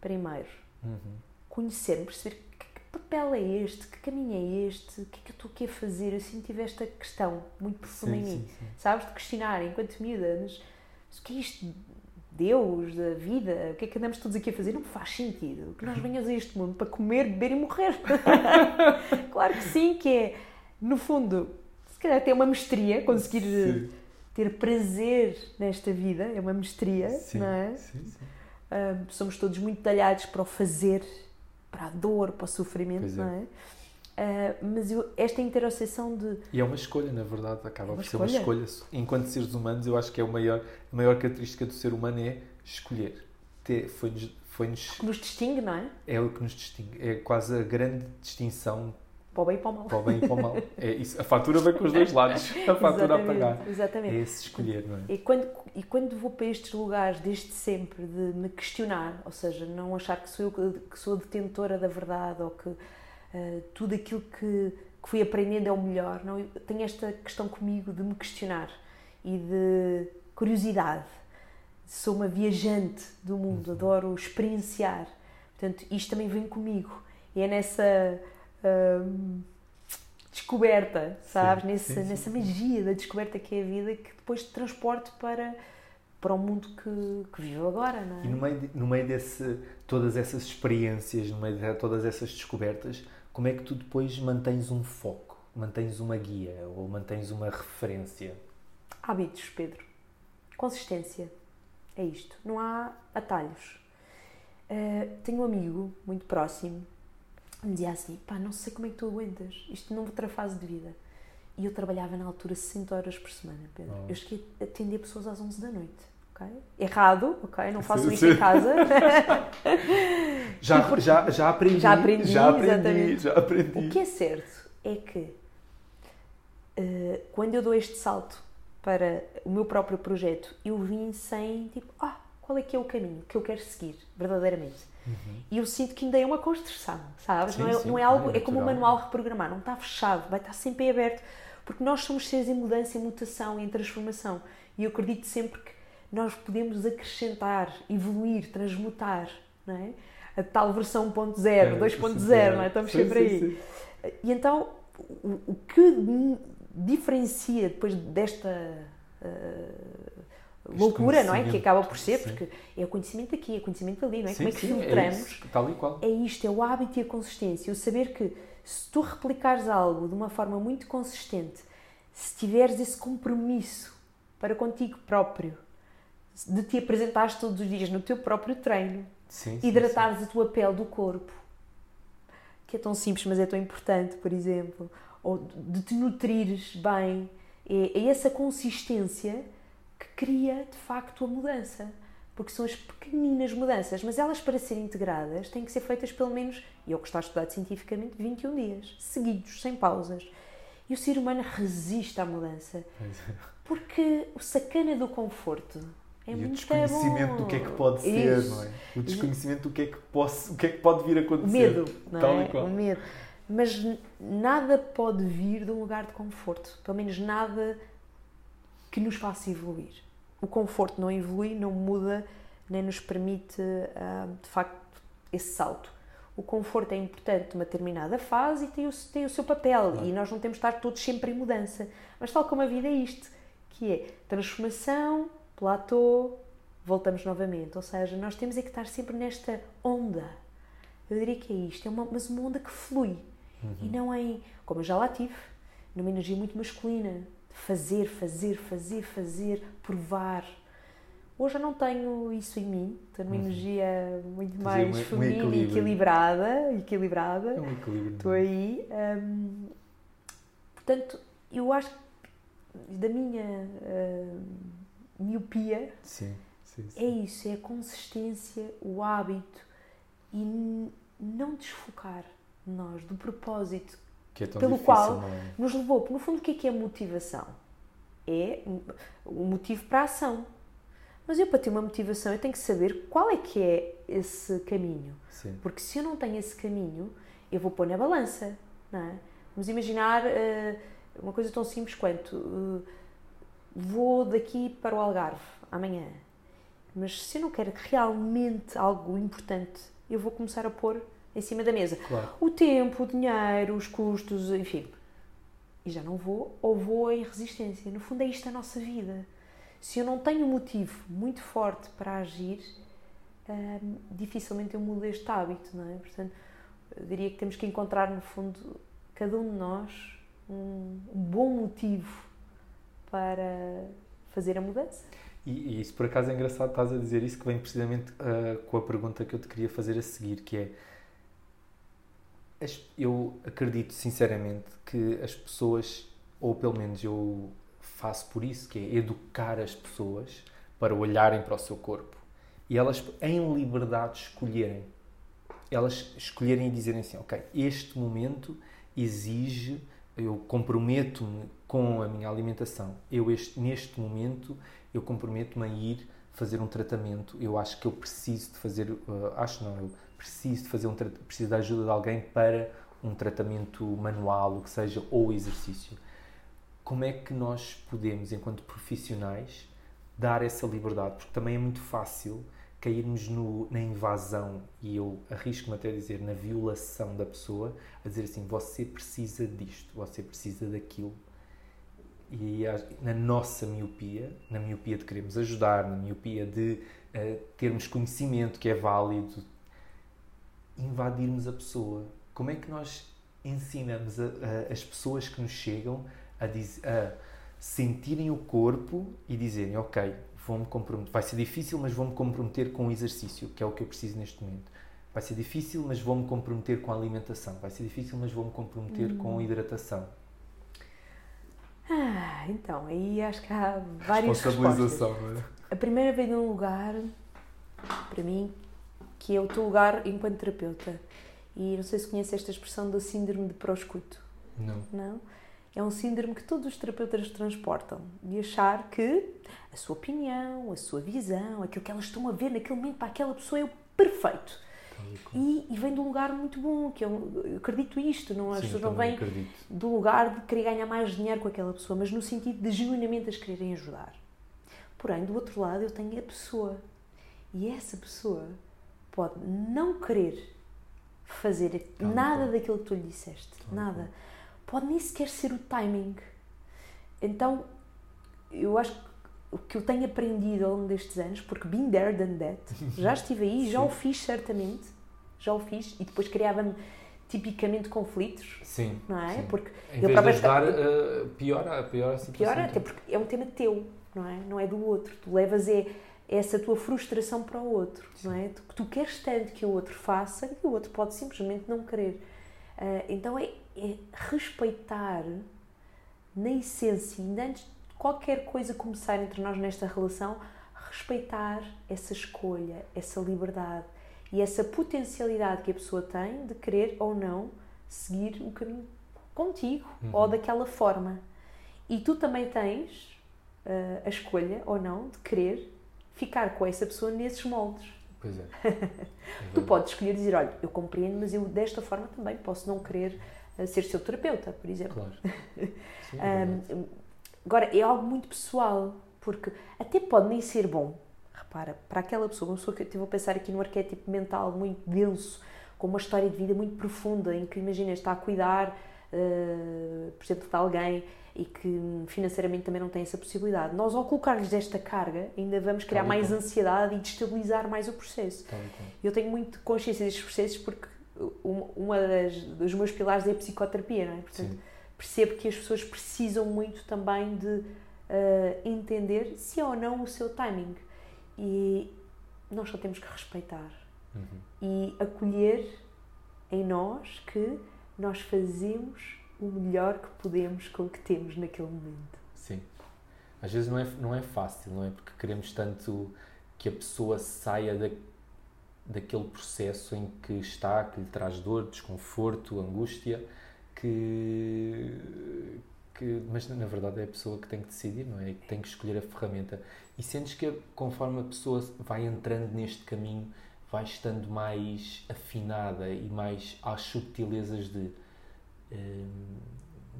primeiro. Uhum conhecer-me, perceber que, que, papel é este, que caminho é este, o que é que eu estou aqui a fazer. Eu sempre tive esta questão muito profunda em mim, sim. sabes? De questionar enquanto miúda, mas o que é isto? Deus, da vida, o que é que andamos todos aqui a fazer? Não faz sentido que nós venhamos a este mundo para comer, beber e morrer. claro que sim, que é. no fundo, se calhar ter uma mestria, conseguir Sim. ter prazer nesta vida, é uma mestria, Sim, não é? sim, sim. Ah, somos todos muito talhados para o fazer, para a dor, para o sofrimento, é. não é? Ah, mas eu, esta interoceção de E é uma escolha, na verdade, acaba É por ser uma escolha. Enquanto seres humanos, eu acho que é o maior, a maior característica do ser humano é escolher. Foi-nos, foi-nos, que nos distingue, não é? é o que nos distingue. É quase a grande distinção Para o bem e para o mal. para o bem e para o mal. É isso. A fatura vem com os dois lados. A fatura a pagar. Exatamente. É esse escolher, não é? E quando, e quando vou para estes lugares, desde sempre, de me questionar, ou seja, não achar que sou eu que sou a detentora da verdade ou que eh, tudo aquilo que, que fui aprendendo é o melhor, não, eu tenho esta questão comigo de me questionar e de curiosidade. Sou uma viajante do mundo, Uhum. adoro experienciar. Portanto, isto também vem comigo. E é nessa. hum, descoberta, sabes? Sim, Nessa, sim, sim, nessa magia da descoberta que é a vida que depois te transporte para, para o mundo que, que vivo agora, não é? E no meio, de, no meio desse, todas essas experiências, no meio de todas essas descobertas, como é que tu depois mantens um foco, mantens uma guia ou mantens uma referência? Hábitos, Pedro. Consistência. É isto. Não há atalhos. Uh, tenho um amigo muito próximo que me dizia assim: pá, não sei como é que tu aguentas. Isto não outra fase de vida. E eu trabalhava na altura 60 horas por semana, Pedro. Oh. Eu cheguei a atender pessoas às 11 da noite. Ok? Errado, ok? Não façam isso em casa. Já, já, já aprendi. Já aprendi, já aprendi, exatamente. já aprendi. O que é certo é que eh, quando eu dou este salto para o meu próprio projeto, eu vim sem tipo, ah, qual é que é o caminho que eu quero seguir verdadeiramente? E eu sinto que ainda é uma construção, sabes? Sim, não, é, sim, não é algo, é é como um manual reprogramar, não está fechado, vai estar sempre em aberto, porque nós somos seres em mudança, em mutação, em transformação. E eu acredito sempre que nós podemos acrescentar, evoluir, transmutar, não é? A tal versão 1.0, É, 2.0, não é? Estamos sim, sempre aí. sim. E então, o, o que diferencia depois desta eh, loucura, não é? Que acaba por ser, porque é o conhecimento aqui, é o conhecimento ali, não é? Como é que sim, filtramos? isso, tal e qual. É isto, é o hábito e a consistência. O saber que se tu replicares algo de uma forma muito consistente, se tiveres esse compromisso para contigo próprio, de te apresentares todos os dias no teu próprio treino, Sim, sim, hidratares a tua pele do corpo, que é tão simples, mas é tão importante, por exemplo, ou de te nutrires bem, é, é essa consistência que cria de facto a mudança. Porque são as pequeninas mudanças, mas elas para serem integradas têm que ser feitas pelo menos, e é o que está estudado cientificamente, 21 dias, seguidos, sem pausas. E o ser humano resiste à mudança, sim. porque o sacana do conforto é e o desconhecimento bom. do que é que pode ser, Isso. não é? O desconhecimento do que é que, posso, o que, é que pode vir a acontecer. medo, não Tal é? e qual. O medo. Mas nada pode vir de um lugar de conforto. Pelo menos nada que nos faça evoluir. O conforto não evolui, não muda, nem nos permite, ah, de facto, esse salto. O conforto é importante numa determinada fase e tem o, tem o seu papel. E nós não temos de estar todos sempre em mudança. Mas tal como a vida é isto, que é transformação, platô, voltamos novamente. Ou seja, nós temos é que estar sempre nesta onda. Eu diria que é isto, é uma, mas uma onda que flui. E não em, como eu já lá tive, numa energia muito masculina, de fazer, fazer, fazer, fazer, provar. Hoje eu não tenho isso em mim, tenho uma energia muito mais um- um feminina e equilibrada, equilibrada. É um equilíbrio. Estou aí. hum, portanto, eu acho que da minha hum, miopia Sim, sim, sim. é isso, é a consistência, o hábito e não desfocar nós do propósito Que é pelo difícil, qual é? nos levou. No fundo, o que é que é motivação? É o motivo para a ação. Mas eu, para ter uma motivação, eu tenho que saber qual é que é esse caminho. Sim. Porque se eu não tenho esse caminho, eu vou pôr na balança, não é? Vamos imaginar eh, uma coisa tão simples quanto eh, vou daqui para o Algarve amanhã, mas se eu não quero realmente algo importante, eu vou começar a pôr em cima da mesa Claro. o tempo, o dinheiro, os custos, enfim. E já não vou, ou vou em resistência. No fundo, é isto a nossa vida. Se eu não tenho um motivo muito forte para agir, hum, dificilmente eu mudo este hábito, não é? Portanto, eu diria que temos que encontrar, no fundo, cada um de nós, um, um bom motivo para fazer a mudança. E, e, isso por acaso é engraçado, estás a dizer isso, que vem precisamente uh, com a pergunta que eu te queria fazer a seguir, que é eu acredito sinceramente que as pessoas, ou pelo menos eu faço por isso, que é educar as pessoas para olharem para o seu corpo e elas, em liberdade, escolherem. Elas escolherem e dizerem assim: Ok, este momento exige, eu comprometo-me com a minha alimentação. Eu, este, neste momento, eu comprometo-me a ir fazer um tratamento. Eu acho que eu preciso de fazer, uh, acho não, eu preciso de fazer um preciso da ajuda de alguém para um tratamento manual, o que seja, ou exercício. Como é que nós podemos, enquanto profissionais, dar essa liberdade? Porque também é muito fácil cairmos no, na invasão e eu arrisco-me até a dizer na violação da pessoa, a dizer assim: você precisa disto, você precisa daquilo. E na nossa miopia, na miopia de queremos ajudar, na miopia de uh, termos conhecimento que é válido, invadirmos a pessoa. Como é que nós ensinamos a, a, as pessoas que nos chegam a, diz, a sentirem o corpo e dizerem: Ok, vou-me comprometer. Vai ser difícil, mas vou-me comprometer com o exercício, que é o que eu preciso neste momento. Vai ser difícil, mas vou-me comprometer com a alimentação. Vai ser difícil, mas vou-me comprometer hum. com a hidratação. Ah, então, aí acho que há várias Responsabilização, respostas. É? A primeira vem de um lugar, para mim, que é o teu lugar enquanto terapeuta. E não sei se conhece esta expressão da síndrome de proscuto. Não. Não? É um síndrome que todos os terapeutas transportam, de achar que a sua opinião, a sua visão, aquilo que elas estão a ver naquele momento para aquela pessoa é o perfeito. E, e, vem de um lugar muito bom, que eu, eu acredito isto, não, as Sim, pessoas não vêm acredito. do lugar de querer ganhar mais dinheiro com aquela pessoa, mas no sentido de genuinamente as quererem ajudar. Porém, do outro lado, eu tenho a pessoa. E essa pessoa pode não querer fazer nada daquilo que tu lhe disseste. nada. Pode nem sequer ser o timing. Então, eu acho que o que eu tenho aprendido ao longo destes anos, porque been there, done that, já estive aí, já o fiz certamente, já o fiz, e depois criava-me tipicamente conflitos. Sim. Não é? Sim. Porque em vez de ajudar, uh, piora, piora a situação. Piora, até porque é um tema teu, não é? Não é do outro. Tu levas é, essa tua frustração para o outro, Sim. não é? Tu, tu queres tanto que o outro faça que o outro pode simplesmente não querer. Uh, então é, é respeitar na essência, ainda antes qualquer coisa começar entre nós nesta relação, respeitar essa escolha, essa liberdade e essa potencialidade que a pessoa tem de querer ou não seguir o caminho contigo uhum. ou daquela forma. E tu também tens uh, a escolha ou não de querer ficar com essa pessoa nesses moldes. Pois é. é tu podes escolher dizer, olha, eu compreendo, mas eu desta forma também posso não querer uh, ser seu terapeuta, por exemplo. Claro. Sim, é Agora, é algo muito pessoal, porque até pode nem ser bom, repara, para aquela pessoa, uma pessoa que eu estive a pensar aqui num arquétipo mental muito denso, com uma história de vida muito profunda, em que, imagina, está a cuidar, uh, por exemplo, de alguém e que financeiramente também não tem essa possibilidade. Nós, ao colocar-lhes esta carga, ainda vamos criar mais ansiedade e destabilizar mais o processo. Eu tenho muito consciência destes processos porque uma das, dos meus pilares é a psicoterapia, não é? Portanto, Sim percebo que as pessoas precisam muito também de uh, entender se é ou não o seu timing. E nós só temos que respeitar uhum. e acolher em nós que nós fazemos o melhor que podemos com o que temos naquele momento. Sim. Às vezes não é, não é fácil, não é? Porque queremos tanto que a pessoa saia da, daquele processo em que está, que lhe traz dor, desconforto, angústia que, que mas na verdade é a pessoa que tem que decidir, não é? Que tem que escolher a ferramenta. E sentes que conforme a pessoa vai entrando neste caminho, vai estando mais afinada e mais às subtilezas de hum,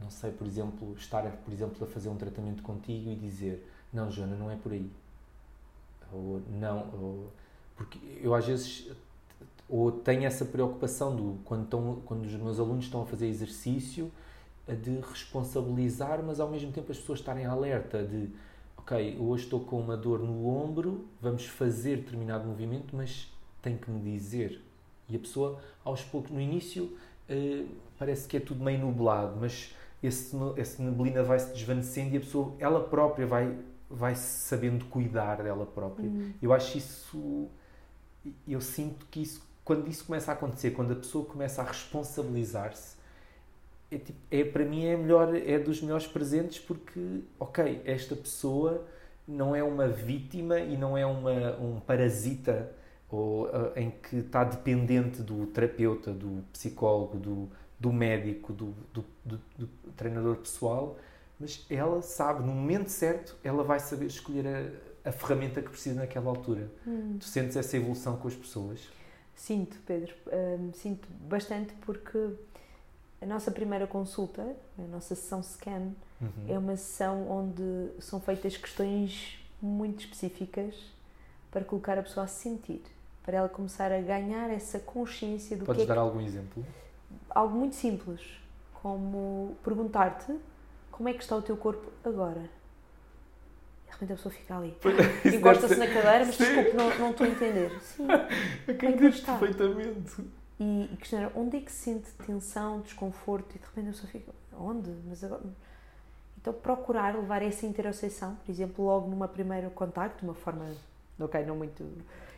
não sei, por exemplo, estar, por exemplo, a fazer um tratamento contigo e dizer não, Joana, não é por aí. Ou não, ou, porque eu às vezes ou tenho essa preocupação do quando, estão, quando os meus alunos estão a fazer exercício de responsabilizar, mas ao mesmo tempo as pessoas estarem alerta de ok, hoje estou com uma dor no ombro, vamos fazer determinado movimento, mas tem que me dizer. E a pessoa, aos poucos, no início, uh, parece que é tudo meio nublado, mas esse, essa neblina vai se desvanecendo e a pessoa, ela própria, vai, vai sabendo cuidar dela própria. Hum. Eu acho isso. Eu sinto que isso, quando isso começa a acontecer, quando a pessoa começa a responsabilizar-se, é, tipo, é para mim é melhor, é dos melhores presentes porque, ok, esta pessoa não é uma vítima e não é uma, um parasita ou, uh, em que está dependente do terapeuta, do psicólogo, do, do médico, do, do, do, do, treinador pessoal, mas ela sabe, no momento certo, ela vai saber escolher a, a ferramenta que precisa naquela altura. Hum. Tu sentes essa evolução com as pessoas? Sinto, Pedro, hum, sinto bastante porque a nossa primeira consulta, a nossa sessão scan, Uhum. é uma sessão onde são feitas questões muito específicas para colocar a pessoa a se sentir, para ela começar a ganhar essa consciência do Podes que é dar algum exemplo? que- algo muito simples, como perguntar-te como é que está o teu corpo agora. De repente a pessoa fica ali, encosta-se na cadeira, mas Sim. desculpe, não, não estou a entender. Sim, ser- como é que está? perfeitamente. E, e questionar onde é que se sente tensão, desconforto e de repente a pessoa fica, onde? Mas agora... Então procurar levar essa interocepção, por exemplo, logo numa primeiro contacto, de uma forma, ok, não muito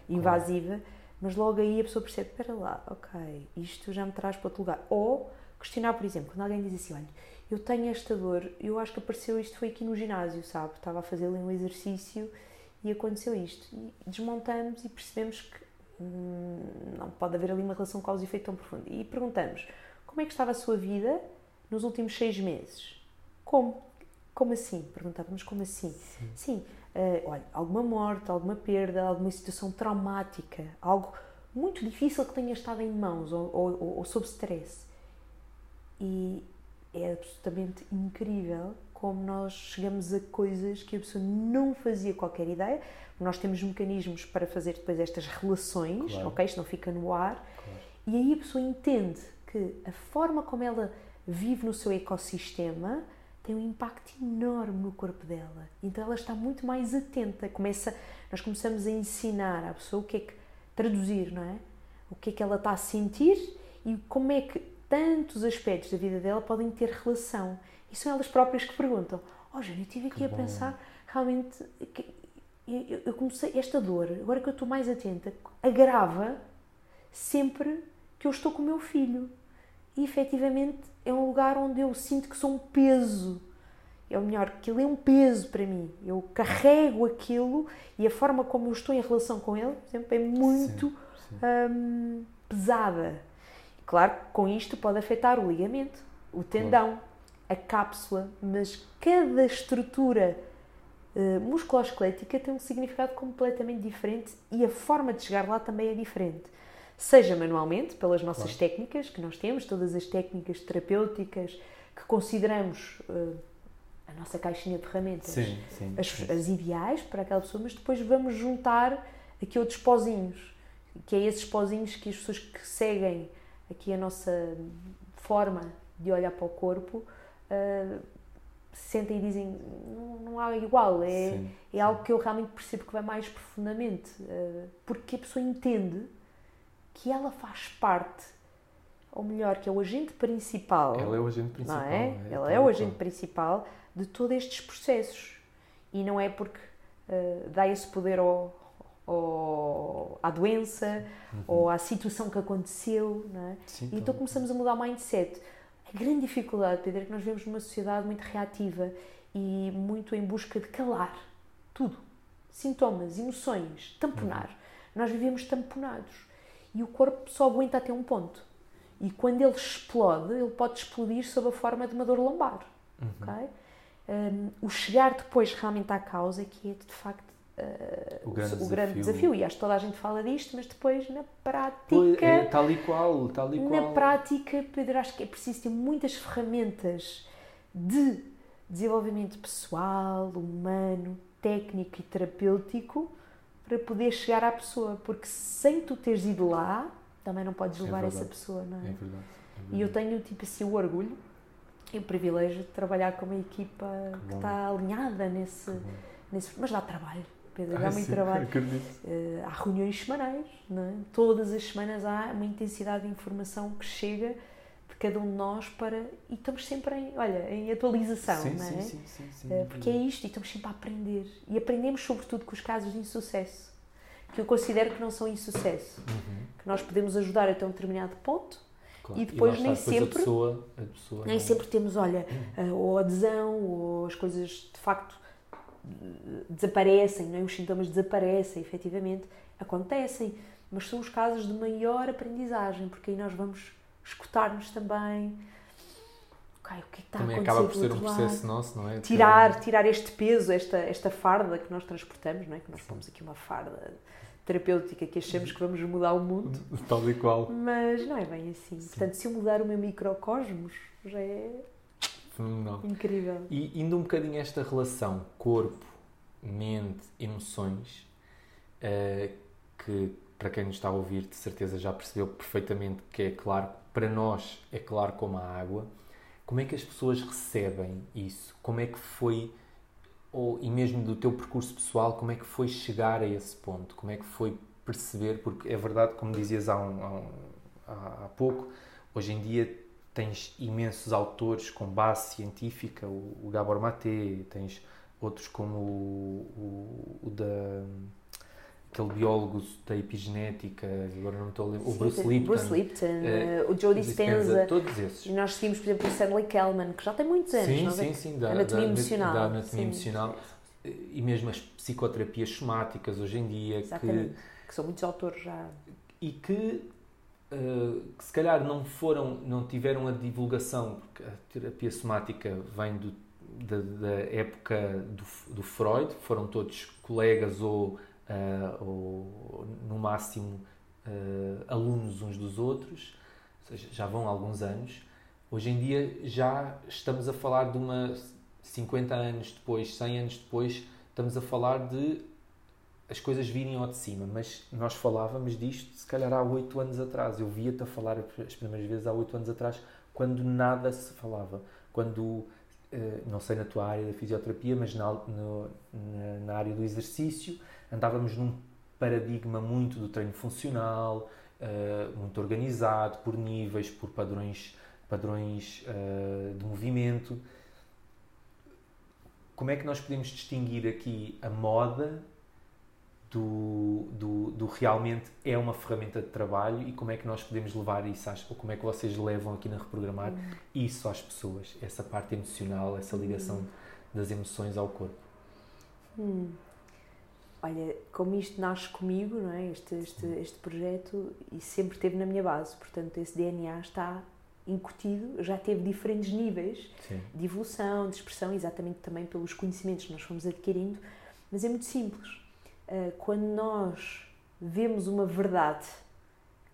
invasiva, mas logo aí a pessoa percebe, espera lá, ok, isto já me traz para outro lugar. Ou questionar, por exemplo, quando alguém diz assim, olha, eu tenho esta dor, eu acho que apareceu isto foi aqui no ginásio, sabe? Estava a fazer ali um exercício e aconteceu isto. E desmontamos e percebemos que não pode haver ali uma relação causa e efeito tão profunda. E perguntamos, como é que estava a sua vida nos últimos seis meses? Como? Como assim? Perguntávamos como assim? Sim, eh, olha, alguma morte, alguma perda, alguma situação traumática, algo muito difícil que tenha estado em mãos ou, ou, ou- ou sob stress. E é absolutamente incrível como nós chegamos a coisas que a pessoa não fazia qualquer ideia. Nós temos mecanismos para fazer depois estas relações, Claro. ok? Isto não fica no ar. Claro. E aí a pessoa entende que a forma como ela vive no seu ecossistema tem um impacto enorme no corpo dela. Então ela está muito mais atenta. Começa, nós começamos a ensinar à pessoa o que é que traduzir, não é? O que é que ela está a sentir e como é que tantos aspectos da vida dela podem ter relação. E são elas próprias que perguntam: Oh, Jane, eu estive aqui Que a bom. pensar realmente que eu, eu comecei esta dor, agora que eu estou mais atenta, agrava sempre que eu estou com o meu filho. E efetivamente é um lugar onde eu sinto que sou um peso. É o melhor, que ele é um peso para mim. Eu carrego aquilo e a forma como eu estou em relação com ele, por exemplo, é muito Sim, sim. hum, pesada. Claro que com isto pode afetar o ligamento, o tendão, a cápsula, mas cada estrutura eh, musculoesquelética tem um significado completamente diferente e a forma de chegar lá também é diferente. Seja manualmente, pelas nossas Claro. técnicas que nós temos, todas as técnicas terapêuticas que consideramos eh, a nossa caixinha de ferramentas Sim, sim. as, sim. as ideais para aquela pessoa, mas depois vamos juntar aqui outros pozinhos, que é esses pozinhos que as pessoas que seguem aqui a nossa forma de olhar para o corpo ah, sentem e dizem não, não há igual, é, Sim, é algo que eu realmente percebo que vai mais profundamente, ah, porque a pessoa entende que ela faz parte, ou melhor, que é o agente principal Ela é o agente principal. não é? é? Ela é o agente principal de todos estes processos. E não é porque eh, dá esse poder ao, ao- à doença ou à situação que aconteceu, não é? Sim, E então e começamos a mudar o mindset. A grande dificuldade, Pedro, é que nós vivemos numa sociedade muito reativa e muito em busca de calar tudo. Sintomas, emoções, tamponar. Nós vivemos tamponados. E o corpo só aguenta até um ponto. E quando ele explode, ele pode explodir sob a forma de uma dor lombar. Uhum. ok? Um, o chegar depois realmente à causa é que é de facto uh, O grande o grande desafio. desafio. E acho que toda a gente fala disto, mas depois na prática. É, tal e qual, tal e Na qual. prática, Pedro, acho que é preciso ter muitas ferramentas de desenvolvimento pessoal, humano, técnico e terapêutico para poder chegar à pessoa, porque sem tu teres ido lá, também não podes É levar verdade. essa pessoa, não É é? verdade. é E eu verdade. tenho tipo assim o orgulho e o privilégio de trabalhar com uma equipa Que que está alinhada nesse, nesse. Mas dá trabalho, Pedro, Ah, dá muito sim, trabalho. Eh, há reuniões semanais, não é? todas as semanas há uma intensidade de informação que chega de cada um de nós para. E estamos sempre em, olha, em atualização, sim, não é? sim, sim, sim, sim. Uh, porque é isto, e estamos sempre a aprender. E aprendemos, sobretudo, com os casos de insucesso, que eu considero que não são insucesso. Uhum. Que nós podemos ajudar até um determinado ponto Claro. E depois lá nem depois sempre- A pessoa, a pessoa Nem não- sempre temos, olha, eh, ou adesão, ou as coisas de facto eh, desaparecem, não é? os sintomas desaparecem, efetivamente, acontecem, mas são os casos de maior aprendizagem, porque aí nós vamos escutar-nos também. Ok, o que é que está Também a acontecer acaba por ser um outro lado? processo nosso, não é? Tirar, tirar este peso, esta, esta farda que nós transportamos, não é? Que nós pomos aqui uma farda terapêutica que achamos que vamos mudar o mundo. Tal e qual. Mas não é bem assim. Portanto, se eu mudar o meu microcosmos, já é Fenomenal. incrível. E indo um bocadinho a esta relação corpo, mente, emoções, eh, que para quem nos está a ouvir de certeza já percebeu perfeitamente que é claro, para nós é claro como a água, como é que as pessoas recebem isso? Como é que foi, ou, e mesmo do teu percurso pessoal, como é que foi chegar a esse ponto? Como é que foi perceber? Porque é verdade, como dizias há, um- há um- há pouco, hoje em dia tens imensos autores com base científica, o, o Gabor Maté, tens outros como o, o, o da aquele biólogo da epigenética, agora não estou a lembrar, o Bruce Lipton, Bruce Lipton, eh, o Joe Dispenza. todos esses. E nós seguimos, por exemplo, o Stanley Kellman, que já tem muitos anos. Sim, é sim, sim, da anatomia da- emocional. da anatomia Sim. emocional e mesmo as psicoterapias somáticas hoje em dia que. Que são muitos autores já. e que, eh, que se calhar não foram, não tiveram a divulgação, porque a terapia somática vem do, da, da época do, do Freud, foram todos colegas ou, ah, ou no máximo ah, alunos uns dos outros, ou seja, já vão alguns anos. Hoje em dia já estamos a falar de uma 50 anos depois, 100 anos depois, estamos a falar de as coisas virem ao de cima, mas nós falávamos disto se calhar há 8 anos atrás. Eu via-te a falar as primeiras vezes há 8 anos atrás, quando nada se falava. Quando, eh, não sei na tua área da fisioterapia, mas na, no- na área do exercício, andávamos num paradigma muito do treino funcional, eh, muito organizado, por níveis, por padrões, padrões eh, de movimento. Como é que nós podemos distinguir aqui a moda do, do, do realmente é uma ferramenta de trabalho e como é que nós podemos levar isso às, ou como é que vocês levam aqui na Reprogramar isso às pessoas, essa parte emocional, essa ligação das emoções ao corpo. Hum. Olha, como isto nasce comigo, não é? Este, este, este projeto, e sempre teve na minha base, portanto, esse DNA está incutido, já teve diferentes níveis Sim. de evolução, de expressão, exatamente também pelos conhecimentos que nós fomos adquirindo, mas é muito simples. Uh, Quando nós vemos uma verdade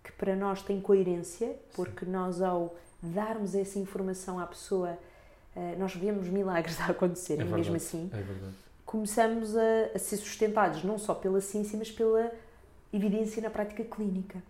que para nós tem coerência, porque nós ao darmos essa informação à pessoa, uh, nós vemos milagres a acontecerem, É mesmo assim, É começamos a, a ser sustentados não só pela ciência, mas pela evidência na prática clínica,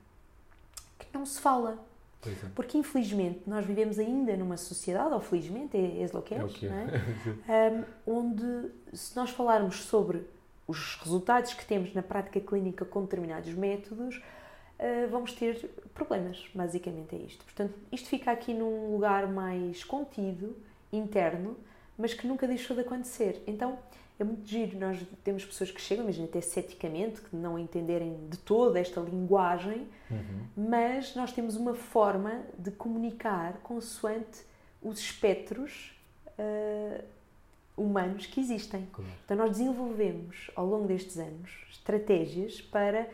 que não se fala. É. Porque, infelizmente, nós vivemos ainda numa sociedade, ou felizmente, é, é o que é, É é. onde, se nós falarmos sobre os resultados que temos na prática clínica com determinados métodos, uh, vamos ter problemas. Basicamente é isto. Portanto, isto fica aqui num lugar mais contido, interno, mas que nunca deixou de acontecer. Então, é muito giro. Nós temos pessoas que chegam, imagina até ceticamente, que não entenderem de toda esta linguagem, Uhum. mas nós temos uma forma de comunicar consoante os espectros ah, humanos que existem. Claro. Então, nós desenvolvemos ao longo destes anos estratégias para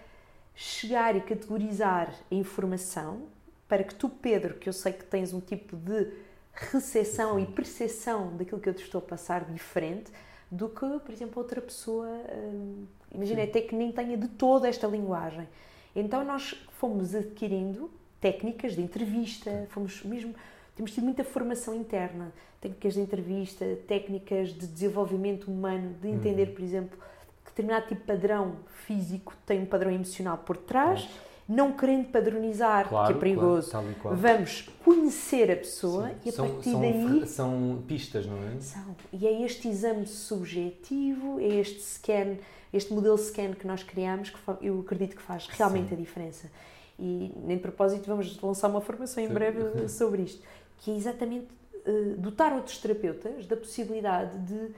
chegar e categorizar a informação para que tu, Pedro, que eu sei que tens um tipo de recepção e percepção daquilo que eu te estou a passar diferente do que, por exemplo, outra pessoa, hum, imagina, Sim. até que nem tenha de toda esta linguagem. Então, nós fomos adquirindo técnicas de entrevista, fomos mesmo temos tido muita formação interna, técnicas de entrevista, técnicas de desenvolvimento humano, de entender, Uhum. por exemplo, que determinado tipo de padrão físico tem um padrão emocional por trás, não querendo padronizar, Claro, que é perigoso. claro. Vamos conhecer a pessoa Sim. e a são, partir são, daí são pistas, não é? são. E é este exame subjetivo, é este scan, este modelo scan que nós criamos, que eu acredito que faz realmente Sim. a diferença. E, nem de propósito, vamos lançar uma formação em breve sobre isto, que é exatamente uh, dotar outros terapeutas da possibilidade de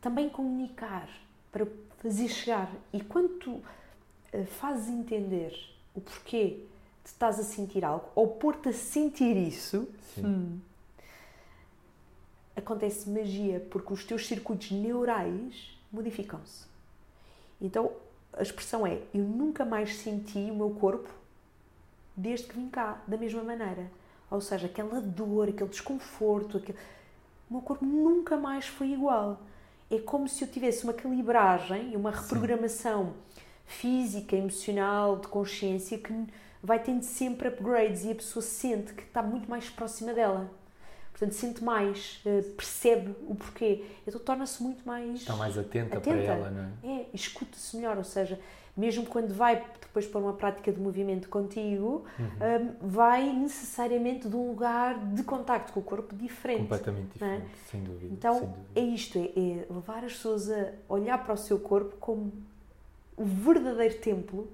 também comunicar, para fazer chegar. E quando tu uh, fazes entender o porquê de estás a sentir algo, ou pôr-te a sentir isso, hum, acontece magia, porque os teus circuitos neurais modificam-se. Então, a expressão é: Eu nunca mais senti o meu corpo desde que vim cá, da mesma maneira. Ou seja, aquela dor, aquele desconforto, aquele... o meu corpo nunca mais foi igual. É como se eu tivesse uma calibragem e uma reprogramação Sim. física, emocional, de consciência que vai tendo sempre upgrades e a pessoa sente que está muito mais próxima dela. Portanto, sente mais, eh, percebe o porquê. Então torna-se muito mais. Está mais atenta, atenta. para ela, não é? É, escuta-se melhor. Ou seja, mesmo quando vai depois para uma prática de movimento contigo, uhum. um, vai necessariamente de um lugar de contacto com o corpo diferente. Completamente é? diferente, é? sem dúvida. Então, sem dúvida. é isto: é, é levar as pessoas a olhar para o seu corpo como o verdadeiro templo.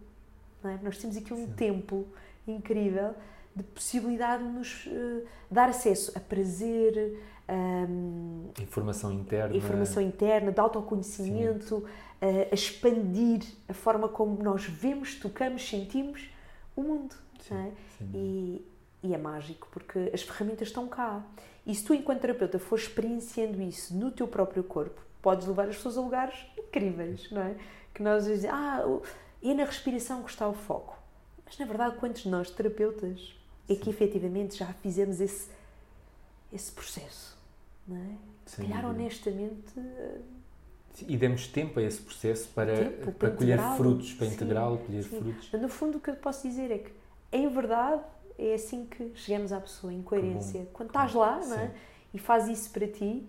É? Nós temos aqui um Sim. templo incrível de possibilidade de nos uh, dar acesso a prazer, um, informação interna, informação interna, de autoconhecimento, uh, a expandir a forma como nós vemos, tocamos, sentimos o mundo. Sim, é? e, e é mágico porque as ferramentas estão cá. E se tu, enquanto terapeuta, for experienciando isso no teu próprio corpo, podes levar as pessoas a lugares incríveis, não é? Que nós dizemos, ah, é na respiração que está o foco. Mas na verdade, quantos de nós, terapeutas, é que efetivamente já fizemos esse, esse processo. Não é? Se calhar honestamente. E demos tempo a esse processo para, tempo, para, para colher frutos, para integrá-lo, colher sim. frutos. No fundo, o que eu posso dizer é que, em verdade, é assim que chegamos à pessoa, em coerência. Quando estás lá não é? e faz isso para ti,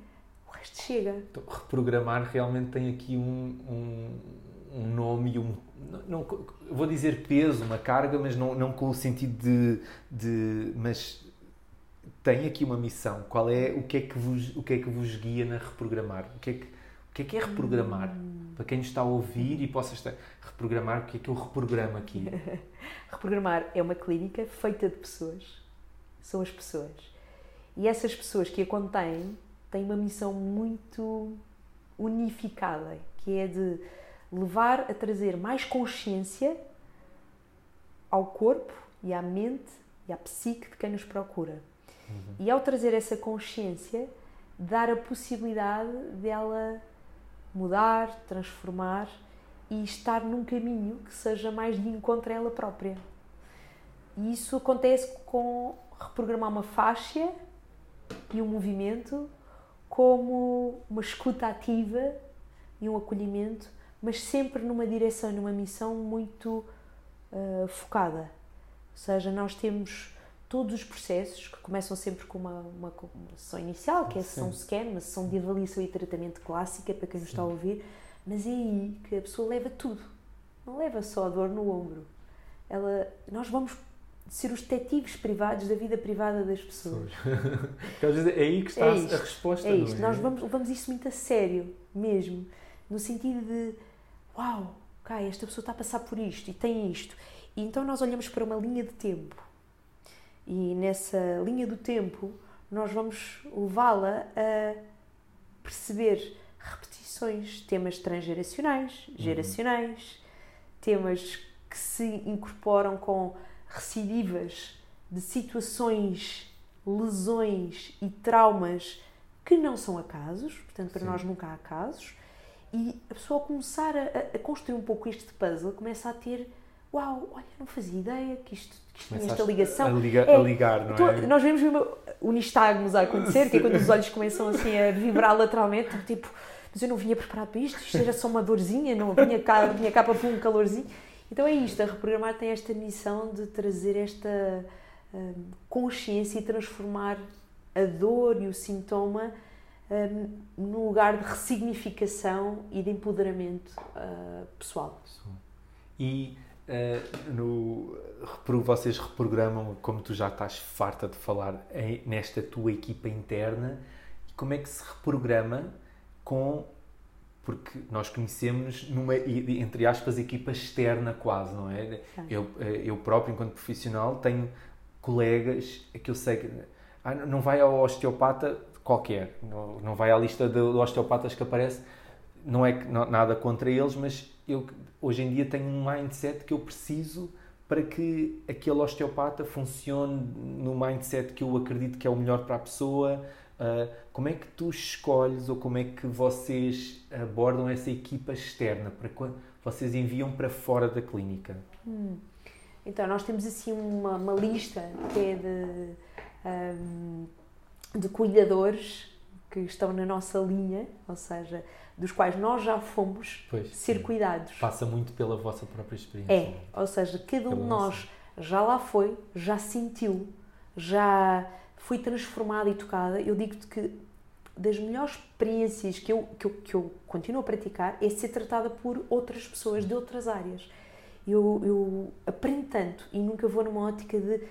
o resto chega. Então, reprogramar realmente tem aqui um, um, um nome e um não, não, vou dizer peso, uma carga, mas não, não com o sentido de, de. Mas tem aqui uma missão. Qual é o que é que vos, o que é que vos guia na reprogramar? O que é que, o que é, que é reprogramar? Hum. Para quem nos está a ouvir e possa estar. Reprogramar, o que é que eu reprogramo aqui? reprogramar é uma clínica feita de pessoas. São as pessoas. E essas pessoas que a contêm têm uma missão muito unificada, que é de levar a trazer mais consciência ao corpo e à mente e à psique de quem nos procura. Uhum. E ao trazer essa consciência, dar a possibilidade dela mudar, transformar e estar num caminho que seja mais de encontro a ela própria. E isso acontece com reprogramar uma faixa e um movimento como uma escuta ativa e um acolhimento mas sempre numa direção, numa missão muito uh, focada. Ou seja, nós temos todos os processos que começam sempre com uma, uma, uma sessão inicial, que é a sessão scan, uma sessão de avaliação e tratamento clássica para quem nos está a ouvir, mas é aí que a pessoa leva tudo. Não leva só a dor no ombro. Ela, nós vamos ser os detetives privados da vida privada das pessoas. é aí que está é a resposta. É isto. É? Nós vamos, levamos isso muito a sério, mesmo. No sentido de uau, ok, esta pessoa está a passar por isto e tem isto. E então nós olhamos para uma linha de tempo. E nessa linha do tempo nós vamos levá-la a perceber repetições, temas transgeracionais, uhum. geracionais, uhum. temas que se incorporam com recidivas de situações, lesões e traumas que não são acasos, portanto, para Sim. nós nunca há acasos, e a pessoa começar a, a, construir um pouco este puzzle começa a ter uau, olha, não fazia ideia que isto, que isto tinha esta ligação. A, liga, é, a ligar, não é? Nós vemos o nistagmos a acontecer, que é quando os olhos começam assim a vibrar lateralmente, tipo, mas eu não vinha preparado para isto, isto era só uma dorzinha, não vinha cá, vinha cá para um calorzinho. Então é isto, a reprogramar tem esta missão de trazer esta hum, consciência e transformar a dor e o sintoma um, num lugar de ressignificação e de empoderamento uh, pessoal. E uh, no, vocês reprogramam, como tu já estás farta de falar, em, nesta tua equipa interna, como é que se reprograma com porque nós conhecemos numa, entre aspas, equipa externa quase, não é? Eu, eh, eu próprio, enquanto profissional, tenho colegas que eu sei que ah, não vai ao osteopata qualquer, não, não vai à lista de, osteopatas que aparece, não é nada contra eles, mas eu hoje em dia tenho um mindset que eu preciso para que aquele osteopata funcione no mindset que eu acredito que é o melhor para a pessoa, Uh, como é que tu escolhes ou como é que vocês abordam essa equipa externa? Para quando vocês enviam para fora da clínica? Hum. Então, nós temos assim uma, uma lista que é de, um, de cuidadores que estão na nossa linha, ou seja, dos quais nós já fomos pois, ser cuidados. Passa muito pela vossa própria experiência. É, ou seja, cada um de nós já lá foi, já sentiu, já fui transformada e tocada. Eu digo-te que das melhores experiências que eu, que, eu, que eu continuo a praticar é ser tratada por outras pessoas de outras áreas. Eu, eu aprendo tanto e nunca vou numa ótica de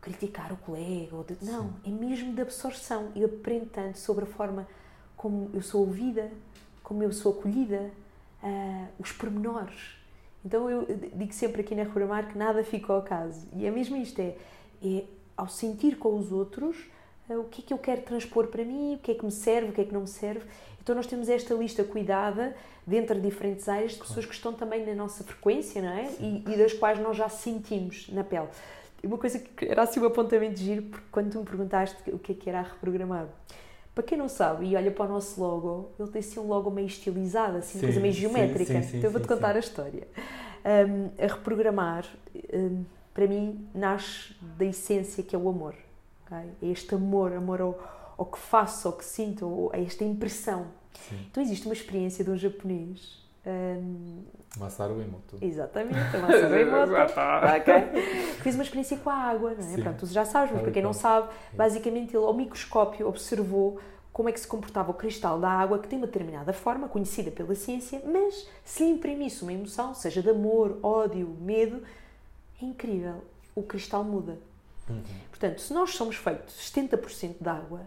criticar o colega. Ou de, não, é mesmo de absorção. Eu aprendo tanto sobre a forma como eu sou ouvida, como eu sou acolhida, uh, os pormenores. Então eu digo sempre aqui na Ruramar que nada fica ao caso. E é mesmo isto: é, é ao sentir com os outros uh, o que é que eu quero transpor para mim, o que é que me serve, o que é que não me serve. Então nós temos esta lista cuidada dentro de diferentes áreas de pessoas que estão também na nossa frequência, não é? E, e, das quais nós já sentimos na pele. Uma coisa que era assim um apontamento de giro, porque quando tu me perguntaste o que é que era a reprogramar, para quem não sabe e olha para o nosso logo, ele tem assim um logo meio estilizado, assim, sim, coisa meio geométrica. Sim, sim, então eu vou-te contar a história. Um, a reprogramar um, para mim, nasce da essência que é o amor. Okay? É este amor, amor ao, ao que faço, ao que sinto, a esta impressão. Então existe uma experiência de um japonês. Um, Masaru Emoto. Exatamente, Masaru Emoto. okay. Fez uma experiência com a água, não é? Pronto, tu já sabes, mas para quem não sabe, basicamente ele ao microscópio observou como é que se comportava o cristal da água, que tem uma determinada forma, conhecida pela ciência, mas se lhe imprimisse uma emoção, seja de amor, ódio, medo, é incrível. O cristal muda. Uhum. Portanto, se nós somos feitos 70% de água,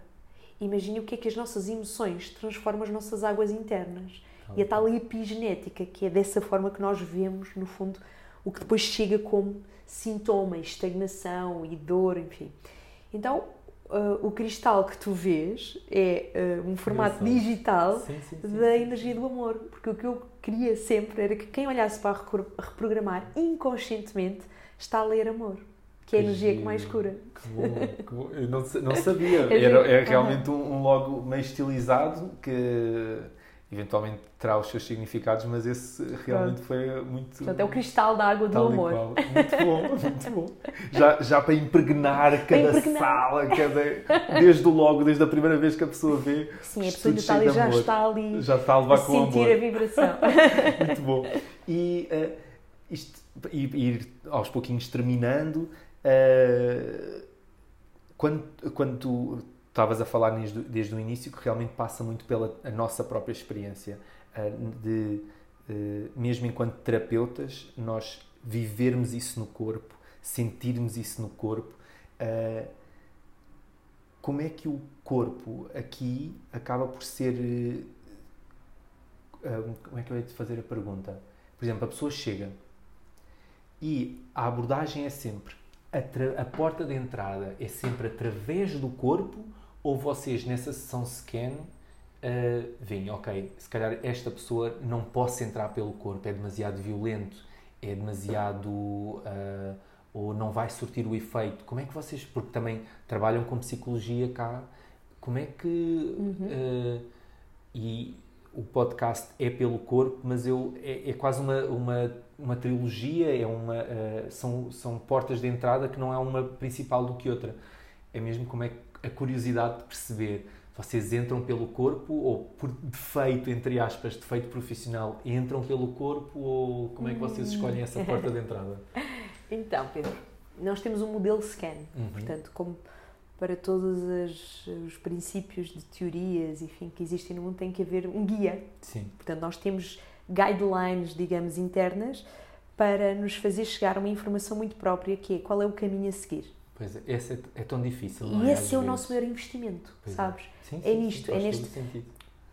imagine o que é que as nossas emoções transformam as nossas águas internas. E a tal epigenética, que é dessa forma que nós vemos, no fundo, o que depois chega como sintoma, estagnação e dor, enfim. Então, uh, o cristal que tu vês é uh, um formato digital sim, sim, sim, da energia do amor. Porque o que eu queria sempre era que quem olhasse para reprogramar inconscientemente está a ler amor, que é a energia que mais cura. Que bom, que bom. Eu não, não sabia. É Era, é realmente um, um logo meio estilizado que eventualmente terá os seus significados, mas esse realmente foi muito. Portanto, é o cristal da água do amor. Muito bom, muito bom. Já, já para impregnar cada impregnar. sala, cada, desde logo, desde a primeira vez que a pessoa vê. Sim, a pessoa está ali, já está ali. Já está a levar a com sentir amor. a vibração. muito bom. E uh, isto e ir aos pouquinhos terminando. Uh, quando, quando tu estavas a falar desde, desde o início, que realmente passa muito pela nossa própria experiência, uh, de, uh, mesmo enquanto terapeutas, nós vivermos isso no corpo, sentirmos isso no corpo. como é que o corpo aqui acaba por ser. como é que eu ia te fazer a pergunta? Por exemplo, a pessoa chega e a abordagem é sempre a, a, porta de entrada é sempre através do corpo ou vocês nessa sessão scan uh, veem, ok, se calhar esta pessoa não posso entrar pelo corpo, é demasiado violento, é demasiado. Uh, ou não vai surtir o efeito. Como é que vocês, porque também trabalham com psicologia cá, como é que. Uhum. Uh, e o podcast é pelo corpo, mas eu, é, é quase uma, uma uma trilogia, é uma, uh, são, são portas de entrada que não é uma principal do que outra. É mesmo como é a curiosidade de perceber. Vocês entram pelo corpo ou por defeito, entre aspas, defeito profissional, entram pelo corpo ou como é que vocês escolhem essa porta de entrada? então, Pedro, nós temos um modelo scan, uhum. portanto, como para todos as, os princípios de teorias, enfim, que existem no mundo, tem que haver um guia. Sim. Portanto, nós temos guidelines, digamos, internas para nos fazer chegar uma informação muito própria que é qual é o caminho a seguir. Pois é, esse é, é tão difícil. E é, esse é o nosso maior investimento, pois é. sabes? É, sim, sim, é nisto, é neste.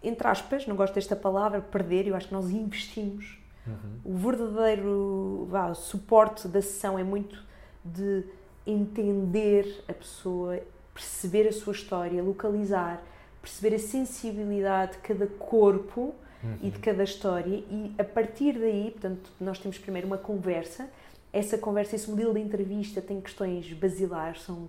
entre aspas, não gosto desta palavra, perder, eu acho que nós investimos. Uhum. O verdadeiro vá, suporte da sessão é muito de entender a pessoa, perceber a sua história, localizar, perceber a sensibilidade de cada corpo e de cada história e a partir daí, portanto, nós temos primeiro uma conversa. Essa conversa, esse modelo de entrevista tem questões basilares, são,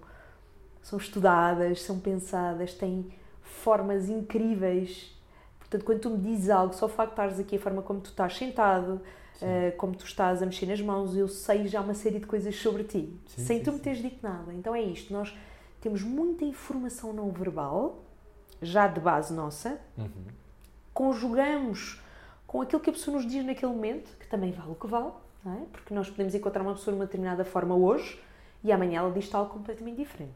são estudadas, são pensadas, têm formas incríveis. Portanto, quando tu me dizes algo, só o facto de estares aqui, a forma como tu estás sentado, uh, como tu estás a mexer nas mãos, eu sei já uma série de coisas sobre ti, Sim, sem sim, tu me teres dito nada. Então é isto, nós temos muita informação não verbal, já de base nossa, Uhum. conjugamos com aquilo que a pessoa nos diz naquele momento, que também vale o que vale, é? Porque nós podemos encontrar uma pessoa de uma determinada forma hoje e amanhã ela diz algo completamente diferente.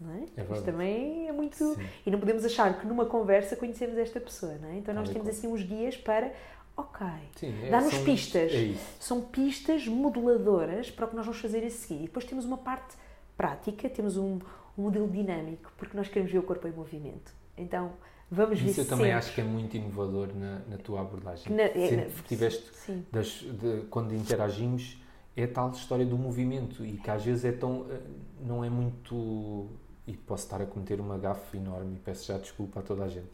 Não é? verdade. Isto também é muito. Sim. E não podemos achar que numa conversa conhecemos esta pessoa, não é? Então nós e temos assim uns guias para. Ok. É- Dá-nos pistas. É. São pistas modeladoras para o que nós vamos fazer a seguir. E depois temos uma parte prática, temos um, um modelo dinâmico, porque nós queremos ver o corpo em movimento. Então, vamos Isso eu também sempre acho que é muito inovador na, na tua abordagem. na- é- Sempre na- tiveste, das, de- quando interagimos, é a tal história do movimento e que às vezes é tão. eh, não é muito. E posso estar a cometer uma gafe enorme e peço já desculpa a toda a gente.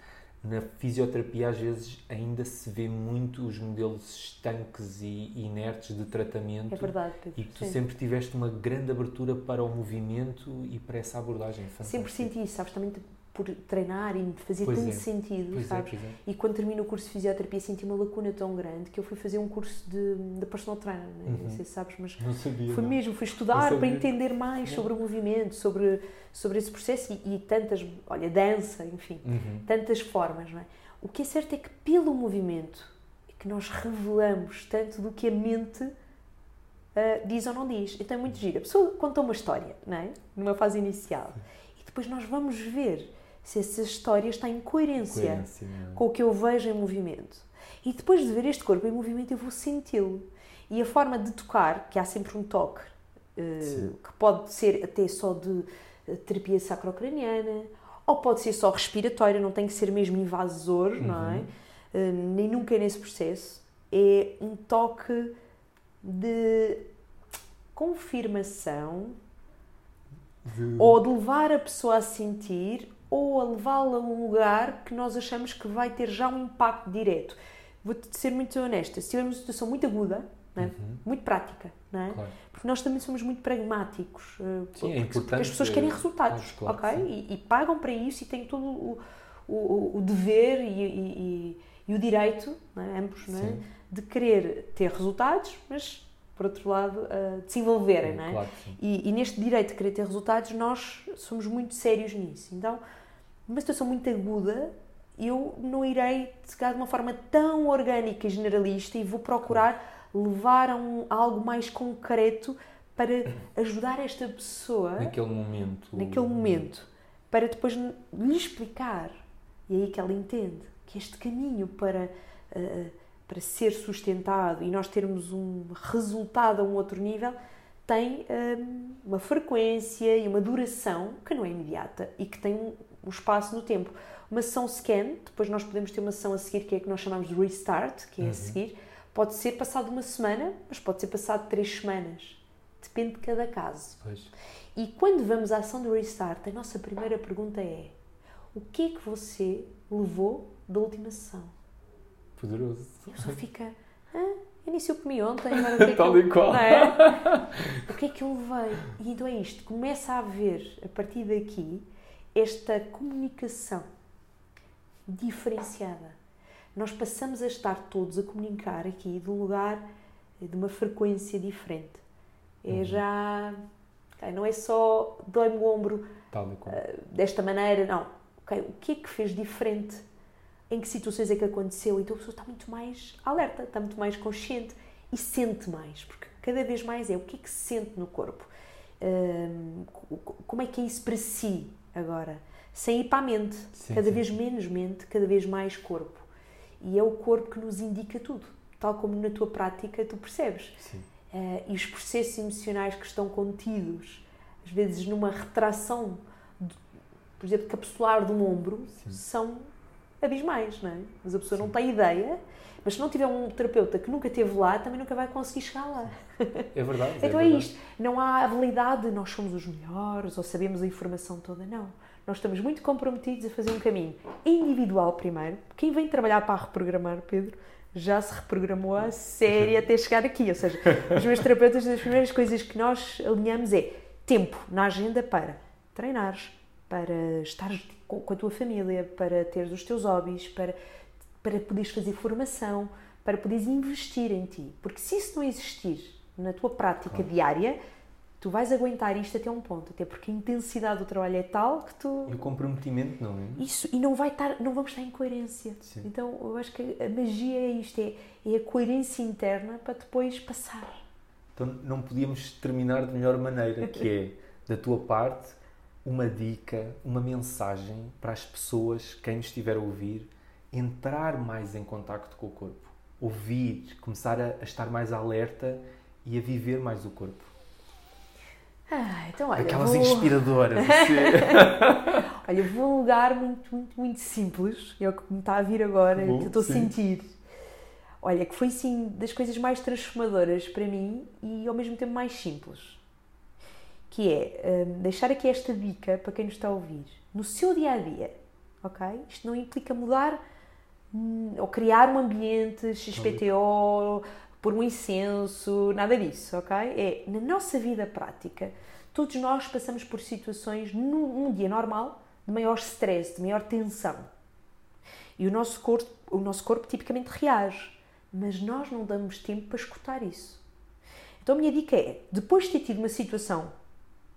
Na fisioterapia, às vezes, ainda se vê muito os modelos estanques e inertes de tratamento. É verdade, Pedro. E que tu Sim. sempre tiveste uma grande abertura para o movimento e para essa abordagem. Sempre Fantástico. senti isso, sabes? Também por treinar e me fazia Pois tanto é. sentido, Pois é, sabes? pois é. E quando termino o curso de fisioterapia senti uma lacuna tão grande que eu fui fazer um curso de, de personal trainer, né? não Uhum. sei se sabes, mas Não sabia. Foi não. mesmo, fui Não estudar para entender mais Não. sobre o movimento, sobre, sobre esse processo e, e tantas, olha, dança, enfim, Uhum. tantas formas, não é? O que é certo é que pelo movimento é que nós revelamos tanto do que a mente ah, diz ou não diz. Então é muito giro. A pessoa conta uma história, não é? Numa fase inicial. E depois nós vamos ver se essa história está em coerência Coerência, é? com o que eu vejo em movimento. E depois de ver este corpo em movimento, eu vou senti-lo. E a forma de tocar, que há sempre um toque, Sim. que pode ser até só de eh, terapia sacrocraniana, ou pode ser só respiratória, não tem que ser mesmo invasor, não é? Uhum. Eh, nem nunca é nesse processo. É um toque de confirmação De- ou de levar a pessoa a sentir ou a levá-la a um lugar que nós achamos que vai ter já um impacto direto. Vou-te ser muito honesta, se tivermos uma situação muito aguda, é? Uhum. muito prática, é? Claro. porque nós também somos muito pragmáticos, eh, Sim, é porque, porque as pessoas querem eh, resultados, claro, ok? sim. E, e pagam para isso e têm todo o, o, o dever e, e- e- o direito, não é? ambos, é? Sim. de querer ter resultados, mas por outro lado eh, de se envolverem, não é? Claro sim. E, e neste direito de querer ter resultados, nós somos muito sérios nisso. Então, numa situação muito aguda, eu não irei tocar de uma forma tão orgânica e generalista e vou procurar levar a, um, a algo mais concreto para ajudar esta pessoa Naquele momento. naquele momento, para depois lhe explicar, e é aí que ela entende, que este caminho para, eh, para ser sustentado e nós termos um resultado a um outro nível tem eh, uma frequência e uma duração que não é imediata e que tem um, um espaço no tempo. Uma sessão scan, depois nós podemos ter uma sessão a seguir que é a que nós chamamos de restart, que é Uhum. a seguir, pode ser passado uma semana, mas pode ser passado três semanas. Depende de cada caso. Pois. E quando vamos à ação do restart, a nossa primeira pergunta é: o que é que você levou da última sessão? Poderoso. E a pessoa fica: ah, eu eu comi ontem, agora o que é que Tal eu... e qual. É? O que é que eu levei? E então é isto: começa a haver, a partir daqui, esta comunicação diferenciada. Nós passamos a estar todos a comunicar aqui de um lugar, de uma frequência diferente. É Uhum. já. não é só dói-me o ombro qual. desta maneira, não. Ok, o que é que fez diferente? Em que situações é que aconteceu? Então a pessoa está muito mais alerta, está muito mais consciente e sente mais, porque cada vez mais é o que é que se sente no corpo. Co- como é que é isso para si agora? Sem ir para a mente. Sim, cada sim. vez menos mente, cada vez mais corpo. E é o corpo que nos indica tudo. Tal como na tua prática tu percebes. Eh, e os processos emocionais que estão contidos, às vezes numa retração, de- por exemplo, capsular de um ombro, Sim. são abismais, não é? Mas a pessoa não tem ideia, mas se não tiver um terapeuta que nunca esteve lá, também nunca vai conseguir chegar lá. É verdade. então é, é, verdade. isto. Não há habilidade, nós somos os melhores ou sabemos a informação toda, não. Nós estamos muito comprometidos a fazer um caminho individual primeiro. Quem vem trabalhar para reprogramar, Pedro, já se reprogramou a série até chegar aqui. Ou seja, os meus terapeutas, as primeiras coisas que nós alinhamos é tempo na agenda para treinares, para estar com a tua família, para teres os teus hobbies, para, para poderes fazer formação, para poderes investir em ti. Porque se isso não existir na tua prática claro. diária, tu vais aguentar isto até um ponto, até porque a intensidade do trabalho é tal que tu. E o comprometimento não é? Isso, e não vai estar, não vamos estar em coerência. Sim. Então eu acho que a magia é isto, é, é a coerência interna para depois passar. Então não podíamos terminar de melhor maneira, que é da tua parte uma dica, uma mensagem para as pessoas, quem nos estiver a ouvir, entrar mais em contacto com o corpo, ouvir, começar a, a estar mais alerta e a viver mais o corpo. Ah, então, olha, Aquelas vou... inspiradoras. Assim. olha, vou um lugar muito, muito, muito simples, é o que me está a vir agora, Bom, que eu estou sim. a sentir. Olha, que foi sim das coisas mais transformadoras para mim e ao mesmo tempo mais simples. Que é um, deixar aqui esta dica para quem nos está a ouvir. No seu dia a dia, ok? Isto não implica mudar ou criar um ambiente XPTO, por um incenso, nada disso, ok? É na nossa vida prática, todos nós passamos por situações num, num dia normal de maior stress, de maior tensão. E o nosso corpo, o nosso corpo tipicamente reage, mas nós não damos tempo para escutar isso. Então a minha dica é, depois de ter tido uma situação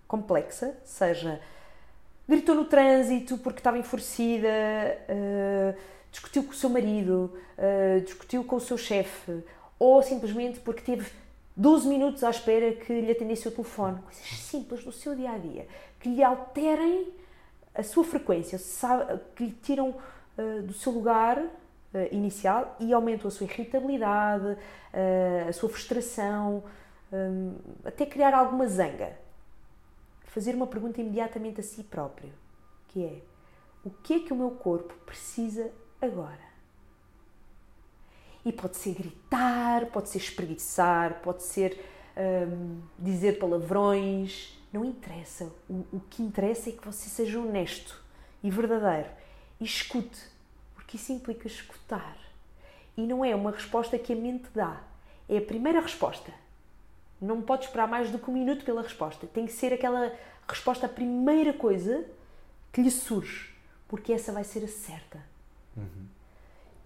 complexa, seja gritou no trânsito porque estava enfurecida, uh, discutiu com o seu marido, uh, discutiu com o seu chefe, ou simplesmente porque teve 12 minutos à espera que lhe atendesse o telefone. Coisas simples do seu dia a dia que lhe alterem a sua frequência, que lhe tiram uh, do seu lugar uh, inicial e aumentam a sua irritabilidade, a sua frustração, um, até criar alguma zanga. Fazer uma pergunta imediatamente a si próprio, que é: o que é que o meu corpo precisa agora? E pode ser gritar, pode ser espreguiçar, pode ser hum, dizer palavrões. Não interessa. O, o que interessa é que você seja honesto e verdadeiro. E escute, porque isso implica escutar. E não é uma resposta que a mente dá. É a primeira resposta. Não pode esperar mais do que um minuto pela resposta. Tem que ser aquela resposta, a primeira coisa que lhe surge, porque essa vai ser a certa. Uhum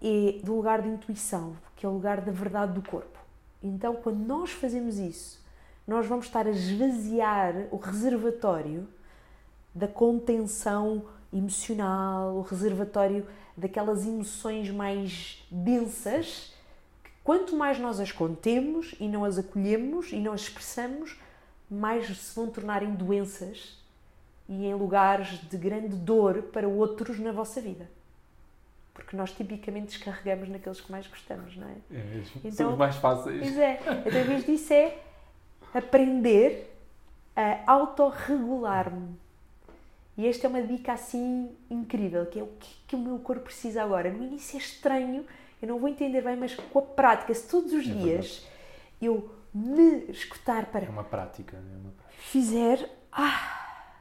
é do lugar de intuição, que é o lugar da verdade do corpo. Então, quando nós fazemos isso, nós vamos estar a esvaziar o reservatório da contenção emocional, o reservatório daquelas emoções mais densas, que quanto mais nós as contemos e não as acolhemos e não as expressamos, mais se vão tornar em doenças e em lugares de grande dor para outros na vossa vida porque nós tipicamente descarregamos naqueles que mais gostamos, não é? É mesmo. Então, São os mais fáceis. Pois é. Então, em vez disso, é aprender a autorregular-me. E esta é uma dica assim incrível, que é o que, que o meu corpo precisa agora. No início é estranho, eu não vou entender bem, mas com a prática, se todos os é dias verdade. eu me escutar para... É uma prática. É uma prática. Fizer... Ah,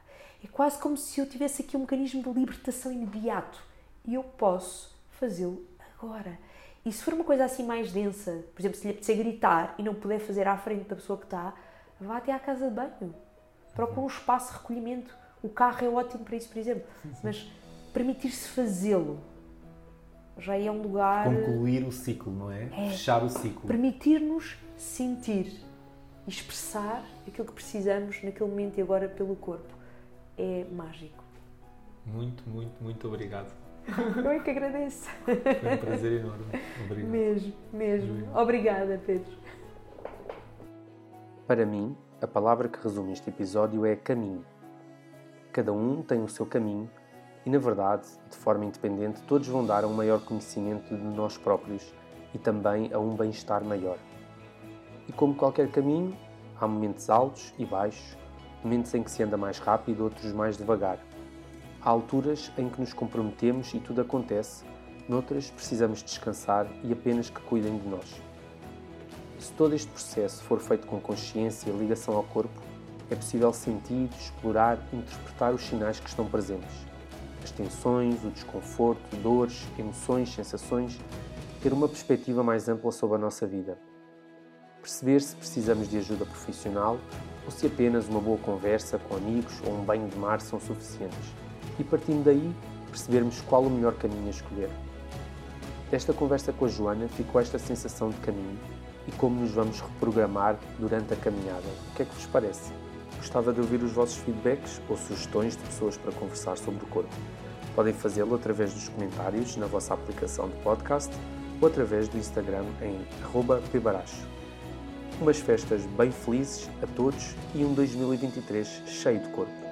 é quase como se eu tivesse aqui um mecanismo de libertação imediato e eu posso fazê-lo agora. E se for uma coisa assim mais densa, por exemplo, se lhe apetecer gritar e não puder fazer à frente da pessoa que está, vá até à casa de banho. Procure um espaço de recolhimento. O carro é ótimo para isso, por exemplo. Mas permitir-se fazê-lo já é um lugar. Concluir o ciclo, não é? é. Fechar o ciclo. Permitir-nos sentir e expressar aquilo que precisamos naquele momento e agora pelo corpo. É mágico. Muito, muito, muito obrigado. Eu é que agradeço. Foi um prazer enorme. Obrigado. Mesmo, mesmo. Obrigada, Pedro. Para mim, a palavra que resume este episódio é caminho. Cada um tem o seu caminho e, na verdade, de forma independente, todos vão dar a um maior conhecimento de nós próprios e também a um bem-estar maior. E como qualquer caminho, há momentos altos e baixos, momentos em que se anda mais rápido, outros mais devagar Há alturas em que nos comprometemos e tudo acontece, Noutras, precisamos descansar e apenas que cuidem de nós. Se todo este processo for feito com consciência e ligação ao corpo, é possível sentir, explorar e interpretar os sinais que estão presentes. As tensões, o desconforto, dores, emoções, sensações, ter uma perspectiva mais ampla sobre a nossa vida. Perceber se precisamos de ajuda profissional ou se apenas uma boa conversa com amigos ou um banho de mar são suficientes. E partindo daí, percebermos qual o melhor caminho a escolher. Desta conversa com a Joana ficou esta sensação de caminho e como nos vamos reprogramar durante a caminhada. O que é que vos parece? Gostava de ouvir os vossos feedbacks ou sugestões de pessoas para conversar sobre o corpo. Podem fazê-lo através dos comentários na vossa aplicação de podcast ou através do Instagram em @pbaracho. Umas festas bem felizes a todos e um 2023 cheio de corpo.